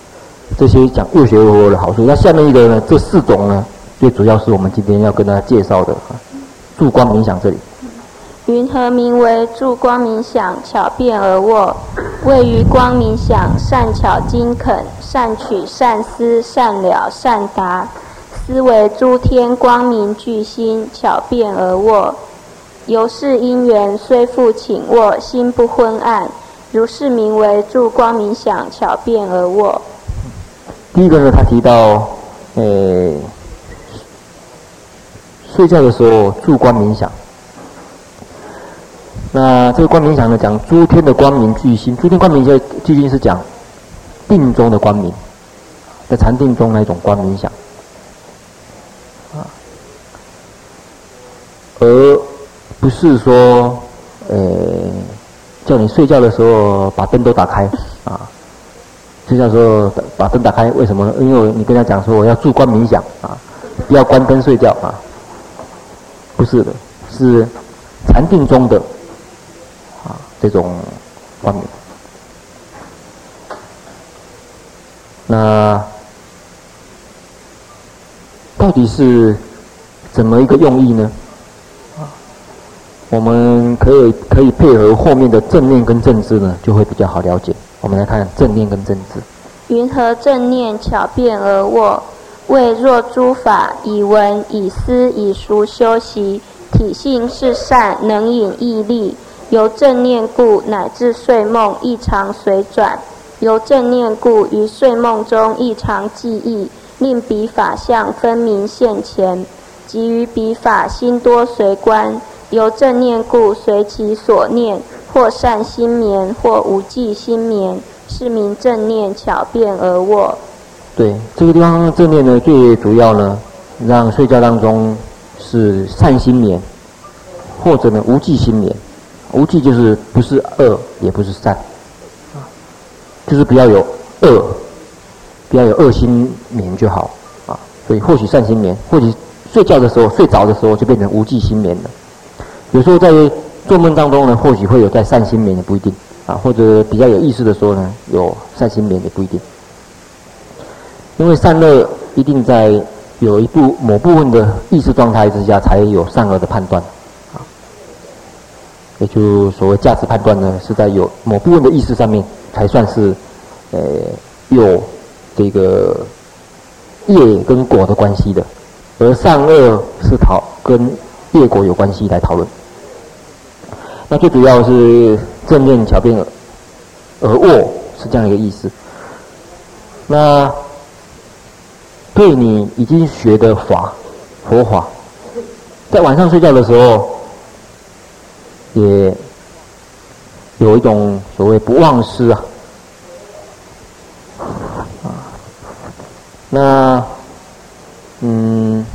Speaker 1: 这些讲右学而卧的好处。那下面一个呢，这四种呢，最主要是我们今天要跟大家介绍的啊，住光冥想这里。”
Speaker 2: 云何名为住光冥想巧辩而卧？谓于光冥想善巧精恳，善取善思善了善达，思为诸天光明具心巧辩而卧。由是因缘虽复倾卧，心不昏暗，如是名为住光冥想巧辩而卧。
Speaker 1: 第一个呢，他提到，呃，睡觉的时候住光冥想。那这个光明想呢，讲诸天的光明巨星，诸天光明就巨星是讲定中的光明，在禅定中那一种光明想，啊，而不是说，呃，叫你睡觉的时候把灯都打开，啊，睡觉的时候把灯打开，为什么呢？因为你跟他讲说我要住光明想，啊，不要关灯睡觉啊，不是的，是禅定中的。这种方面。那到底是怎么一个用意呢？我们可以可以配合后面的正念跟正知呢，就会比较好了解。我们来看正念跟正知。
Speaker 2: 云何正念巧辩而卧？谓若诸法以闻以思以熟修习，体性是善，能引毅力。由正念故，乃至睡梦异常随转。由正念故，于睡梦中异常记忆，令彼法相分明现前。即于彼法心多随观。由正念故，随其所念，或善心眠，或无记心眠。是名正念巧辩而卧。
Speaker 1: 对，这个地方正念呢，最主要呢，让睡觉当中是善心眠，或者呢无记心眠。无记就是不是恶，也不是善，就是不要有恶，不要有恶心眠就好啊。所以或许善心眠，或许睡觉的时候睡着的时候就变成无记心眠了。有时候在做梦当中呢，或许会有在善心眠，也不一定。啊，或者比较有意识的时候呢，有善心眠也不一定，因为善恶一定在有一部某部分的意识状态之下，才有善恶的判断，啊，也就所谓价值判断呢，是在有某部分的意识上面才算是，呃，有这个业跟果的关系的，而善恶是讨跟业果有关系来讨论。那最主要是。正念巧辩而卧是这样一个意思。那对你已经学的法，佛法，在晚上睡觉的时候，也有一种所谓不忘失啊。啊，那嗯，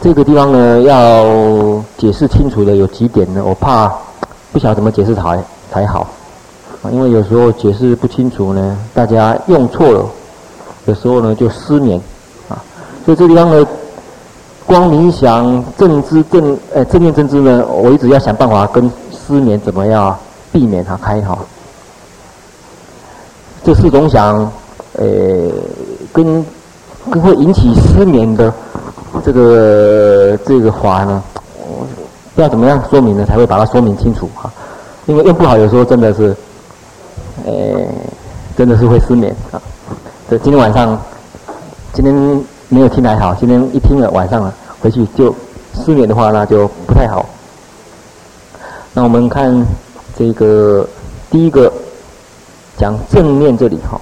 Speaker 1: 这个地方呢，要解释清楚的有几点呢，我怕。不晓得怎么解释才才好，啊，因为有时候解释不清楚呢，大家用错了，有时候呢就失眠，啊，所以这地方呢，光冥想正知正呃正念正知呢，我一直要想办法跟失眠怎么样避免它开好。这四种想，呃，跟跟会引起失眠的这个这个法呢。要怎么样说明呢？才会把它说明清楚哈？因为用不好，有时候真的是，呃，真的是会失眠啊。这今天晚上，今天没有听还好，今天一听了晚上了，回去就失眠的话，那就不太好。那我们看这个第一个讲正念这里哈。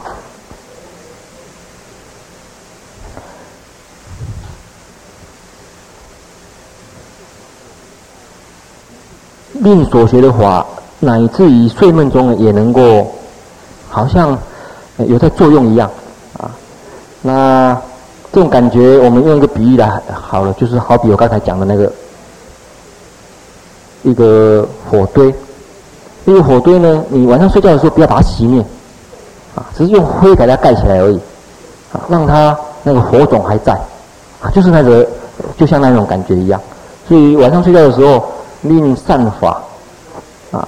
Speaker 1: 令所学的法，乃至于睡梦中也能够，好像有在作用一样，啊，那这种感觉，我们用一个比喻来好了，就是好比我刚才讲的那个一个火堆，那个火堆呢，你晚上睡觉的时候不要把它熄灭，啊，只是用灰给它盖起来而已，啊，让它那个火种还在，就是那个就像那种感觉一样，所以晚上睡觉的时候。令善法啊，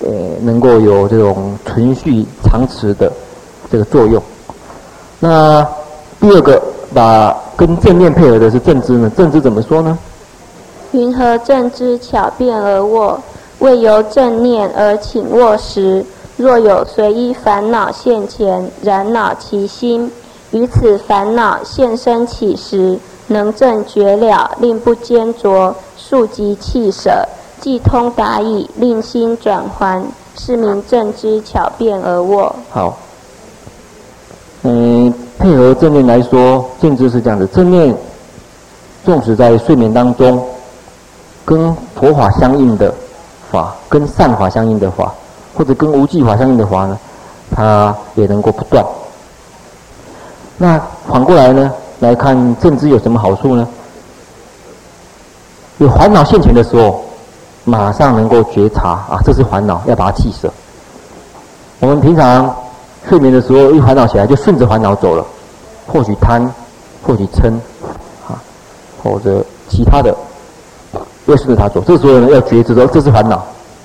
Speaker 1: 呃，能够有这种存续长持的这个作用。那第二个，把跟正念配合的是正知呢？正知怎么说呢？
Speaker 2: 云何正知巧辩而卧？未由正念而寝卧时，若有随意烦恼现前，染恼其心，于此烦恼现身起时，能正觉了，令不坚着。速即弃舍，即通达矣，令心转还，是名正知巧辩而卧。
Speaker 1: 好，嗯，配合正念来说，正知是这样的：正念，纵使在睡眠当中，跟佛法相应的法，跟善法相应的法，或者跟无记法相应的法呢，它也能够不断。那反过来呢，来看正知有什么好处呢？有烦恼现前的时候，马上能够觉察啊，这是烦恼，要把它弃舍。我们平常睡眠的时候，一烦恼起来就顺着烦恼走了，或许贪，或许嗔，啊，或者其他的，又顺着它走。这时候呢，要觉知说这是烦恼，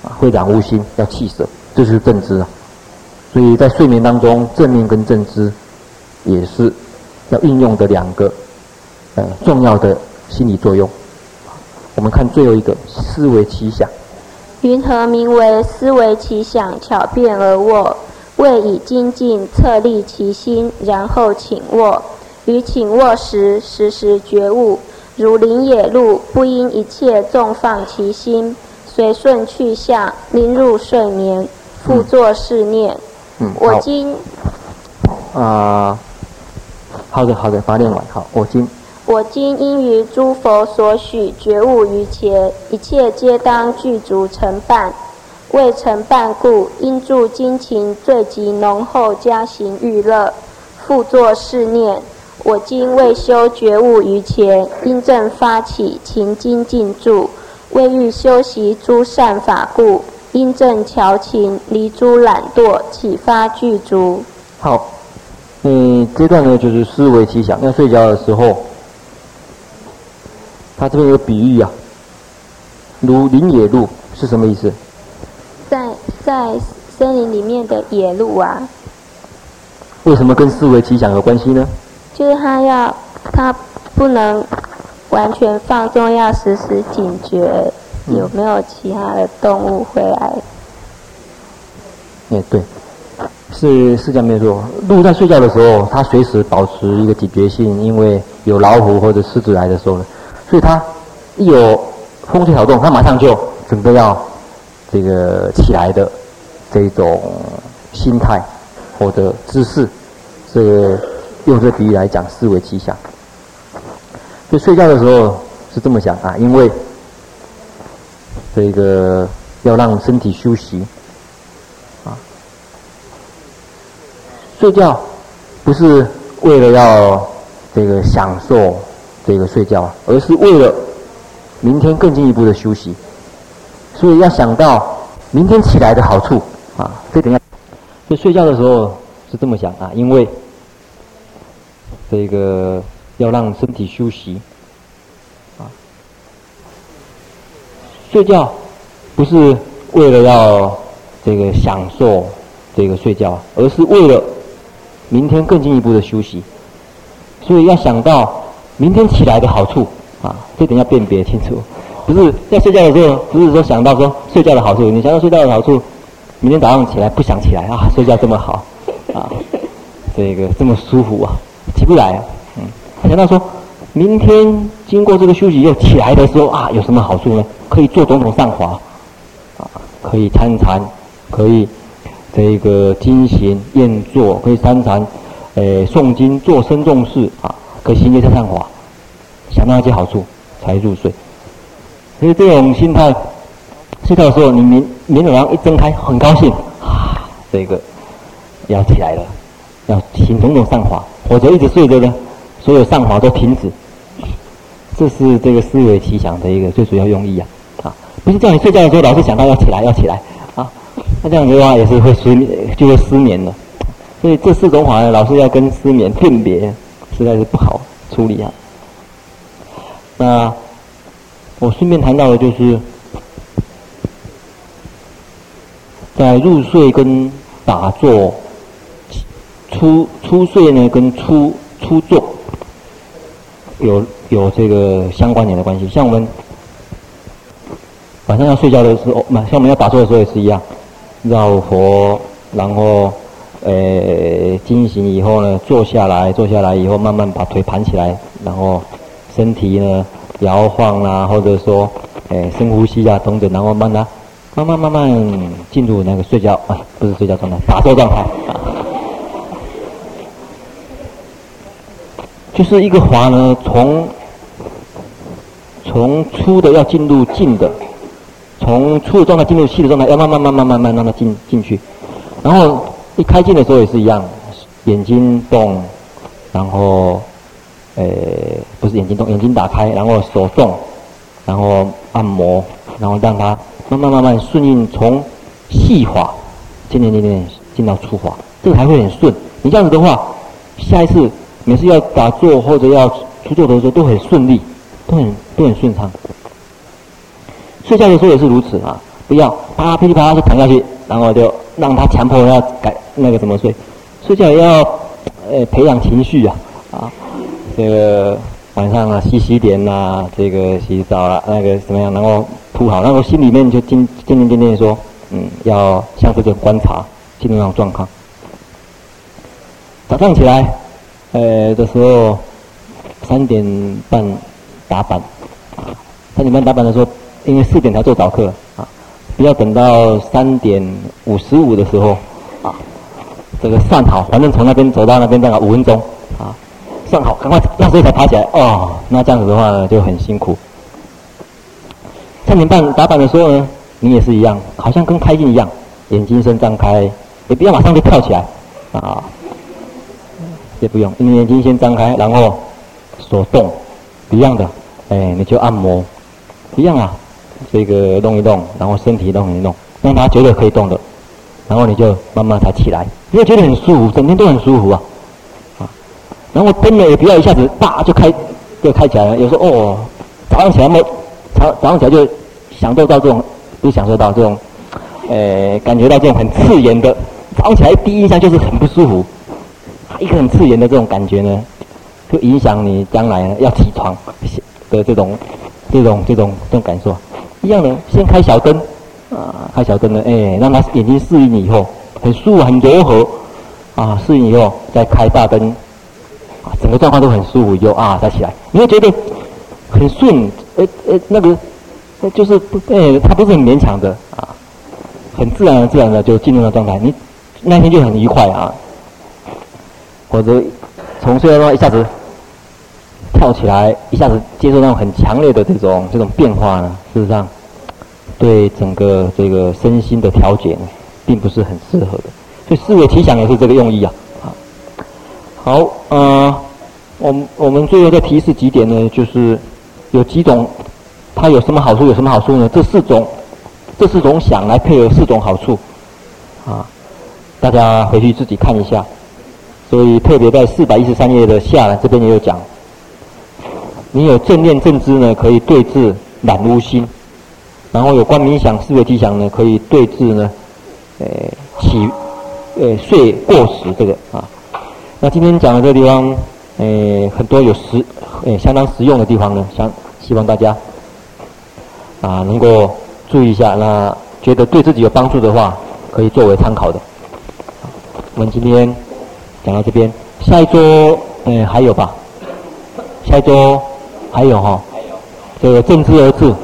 Speaker 1: 啊，会长无心，要弃舍，这就是正知啊。所以在睡眠当中，正念跟正知也是要运用的两个呃重要的心理作用。我们看最后一个思维奇想。
Speaker 2: 云何名为思维奇想，巧便而卧？谓以精进策立其心，然后请卧。于请卧时，时时觉悟，如林野鹿，不因一切纵放其心，随顺去向，临入睡眠，复作是念。我今
Speaker 1: 啊，好的好的，把它念完。好，我今
Speaker 2: 我今因于诸佛所许觉悟于前，一切皆当具足成办。未成半故，因助精勤最极浓厚，加行欲乐，复作是念。我今未修觉悟于前，因正发起勤精进助，为欲修习诸善法故。因正调情，离诸懒惰，启发具足。
Speaker 1: 好，嗯，这段呢就是思维奇想。要睡觉的时候，他这边有比喻啊，如林野鹿是什么意思？
Speaker 2: 在在森林里面的野鹿啊。
Speaker 1: 为什么跟思维奇想有关系呢？
Speaker 2: 就是他要，他不能完全放纵，要时时警觉。有没有其他的动物会来？
Speaker 1: 哎，对，是是这样没错。鹿在睡觉的时候，它随时保持一个警觉性，因为有老虎或者狮子来的时候呢，所以它一有风吹草动，它马上就准备要这个起来的这种心态或者姿势。这个用这比喻来讲，思维奇想。就睡觉的时候是这么想啊，因为。这个要让身体休息，啊，睡觉不是为了要这个享受这个睡觉，而是为了明天更进一步的休息。所以要想到明天起来的好处啊，这等下，就睡觉的时候是这么想啊，因为这个要让身体休息啊。睡觉不是为了要这个享受这个睡觉，而是为了明天更进一步的休息。所以要想到明天起来的好处啊，这点要辨别清楚。不是在睡觉的时候，不是说想到说睡觉的好处，你想到睡觉的好处，明天早上起来不想起来啊，睡觉这么好啊，这个这么舒服啊，起不来。嗯，他想到说。明天经过这个休息又起来的时候啊，有什么好处呢？可以做种种善法，啊，可以参禅，可以这个精行验坐，可以参禅，诶，诵经做深重事啊，可以行这些善法，想到那些好处才入睡。所以这种心态，睡觉的时候，你明明早上一睁开，很高兴啊，这个要起来了，要行种种善法，或者一直睡着呢，所有善法都停止。这是这个思维奇想的一个最主要用意啊，啊，不是叫你睡觉的时候老是想到要起来要起来啊，那这样子的话也是会失眠，就会失眠了。所以这四种法呢，老师要跟失眠辨别，实在是不好处理啊。那我顺便谈到的就是，在入睡跟打坐，初初睡呢跟初初坐有。有这个相关联的关系，像我们晚上要睡觉的时候，嘛，像我们要打坐的时候也是一样，绕佛，然后呃进行以后呢，坐下来，坐下来以后慢慢把腿盘起来，然后身体呢摇晃啦，或者说哎深呼吸啊等等，然后慢慢慢慢慢慢进入那个睡觉，哎，不是睡觉状态，打坐状态。就是一个滑呢，从从粗的要进入静的，从粗的状态进入细的状态，要慢慢慢慢慢慢让它进进去。然后一开静的时候也是一样，眼睛动，然后，呃，不是眼睛动，眼睛打开，然后手动，然后按摩，然后让它慢慢慢慢顺应从细滑，渐渐渐渐进到粗滑，这个还会很顺。你这样子的话，下一次每次要打坐或者要出坐的时候都很顺利。都很都很顺畅。睡觉的时候也是如此啊，不要，啪噼里啪啦就躺下去，然后就让他强迫要改那个怎么睡，睡觉也要呃培养情绪啊啊，这个晚上啊洗洗脸呐，这个洗澡啊那个怎么样，然后铺好，然后心里面就渐渐渐渐渐说，嗯，要像这个观察进入那种状况。早上起来，呃的时候三点半打板，三点半打板的时候，因为四点才做早课啊。不要等到三点五十五的时候，啊，这个算好，反正从那边走到那边大概五分钟，啊，算好，赶快那时候才爬起来，哦，那这样子的话就很辛苦。三点半打板的时候呢，你也是一样，好像跟开镜一样，眼睛先张开，也不要马上就跳起来，啊，也不用，你眼睛先张开，然后手动，一样的，哎，你就按摩，一样啊。这个弄一弄，然后身体弄一弄，让他觉得可以动的，然后你就慢慢才起来，因为觉得很舒服，整天都很舒服，啊，然后灯呢也不要一下子大就开就开起来了，有时候哦，早上起来没早早上起来就享受到这种，就享受到这种，呃，感觉到这种很刺眼的，早上起来第一印象就是很不舒服，一个很刺眼的这种感觉呢，就影响你将来要起床的这种这种这种这种感受。一样的，先开小灯，啊，开小灯呢，哎，让他眼睛适应以后，很舒服，很柔和，啊，适应以后再开大灯，啊，整个状况都很舒服有啊，再起来，你会觉得很顺，呃呃，那个，就是不，哎，他不是很勉强的，啊，很自然的自然的就进入了状态，你那天就很愉快啊，或者从睡梦一下子。跳起来，一下子接受到很强烈的这种这种变化呢，事实上，对整个这个身心的调节呢，并不是很适合的。所以四维奇想也是这个用意啊。好，呃，我们我们最后再提示几点呢，就是有几种，它有什么好处？有什么好处呢？这四种，这四种想来配合四种好处，啊，大家回去自己看一下。所以特别在四百一十三页的下来这边也有讲。你有正念正知呢，可以对治染污心；然后有观冥想、思维吉祥呢，可以对治呢，呃，起，呃，睡过时这个啊。那今天讲的这个地方，呃，很多有实，呃，相当实用的地方呢，想希望大家啊能够注意一下。那觉得对自己有帮助的话，可以作为参考的。我们今天讲到这边，下一周，呃，还有吧？下一周。还有哈，这个正知而治。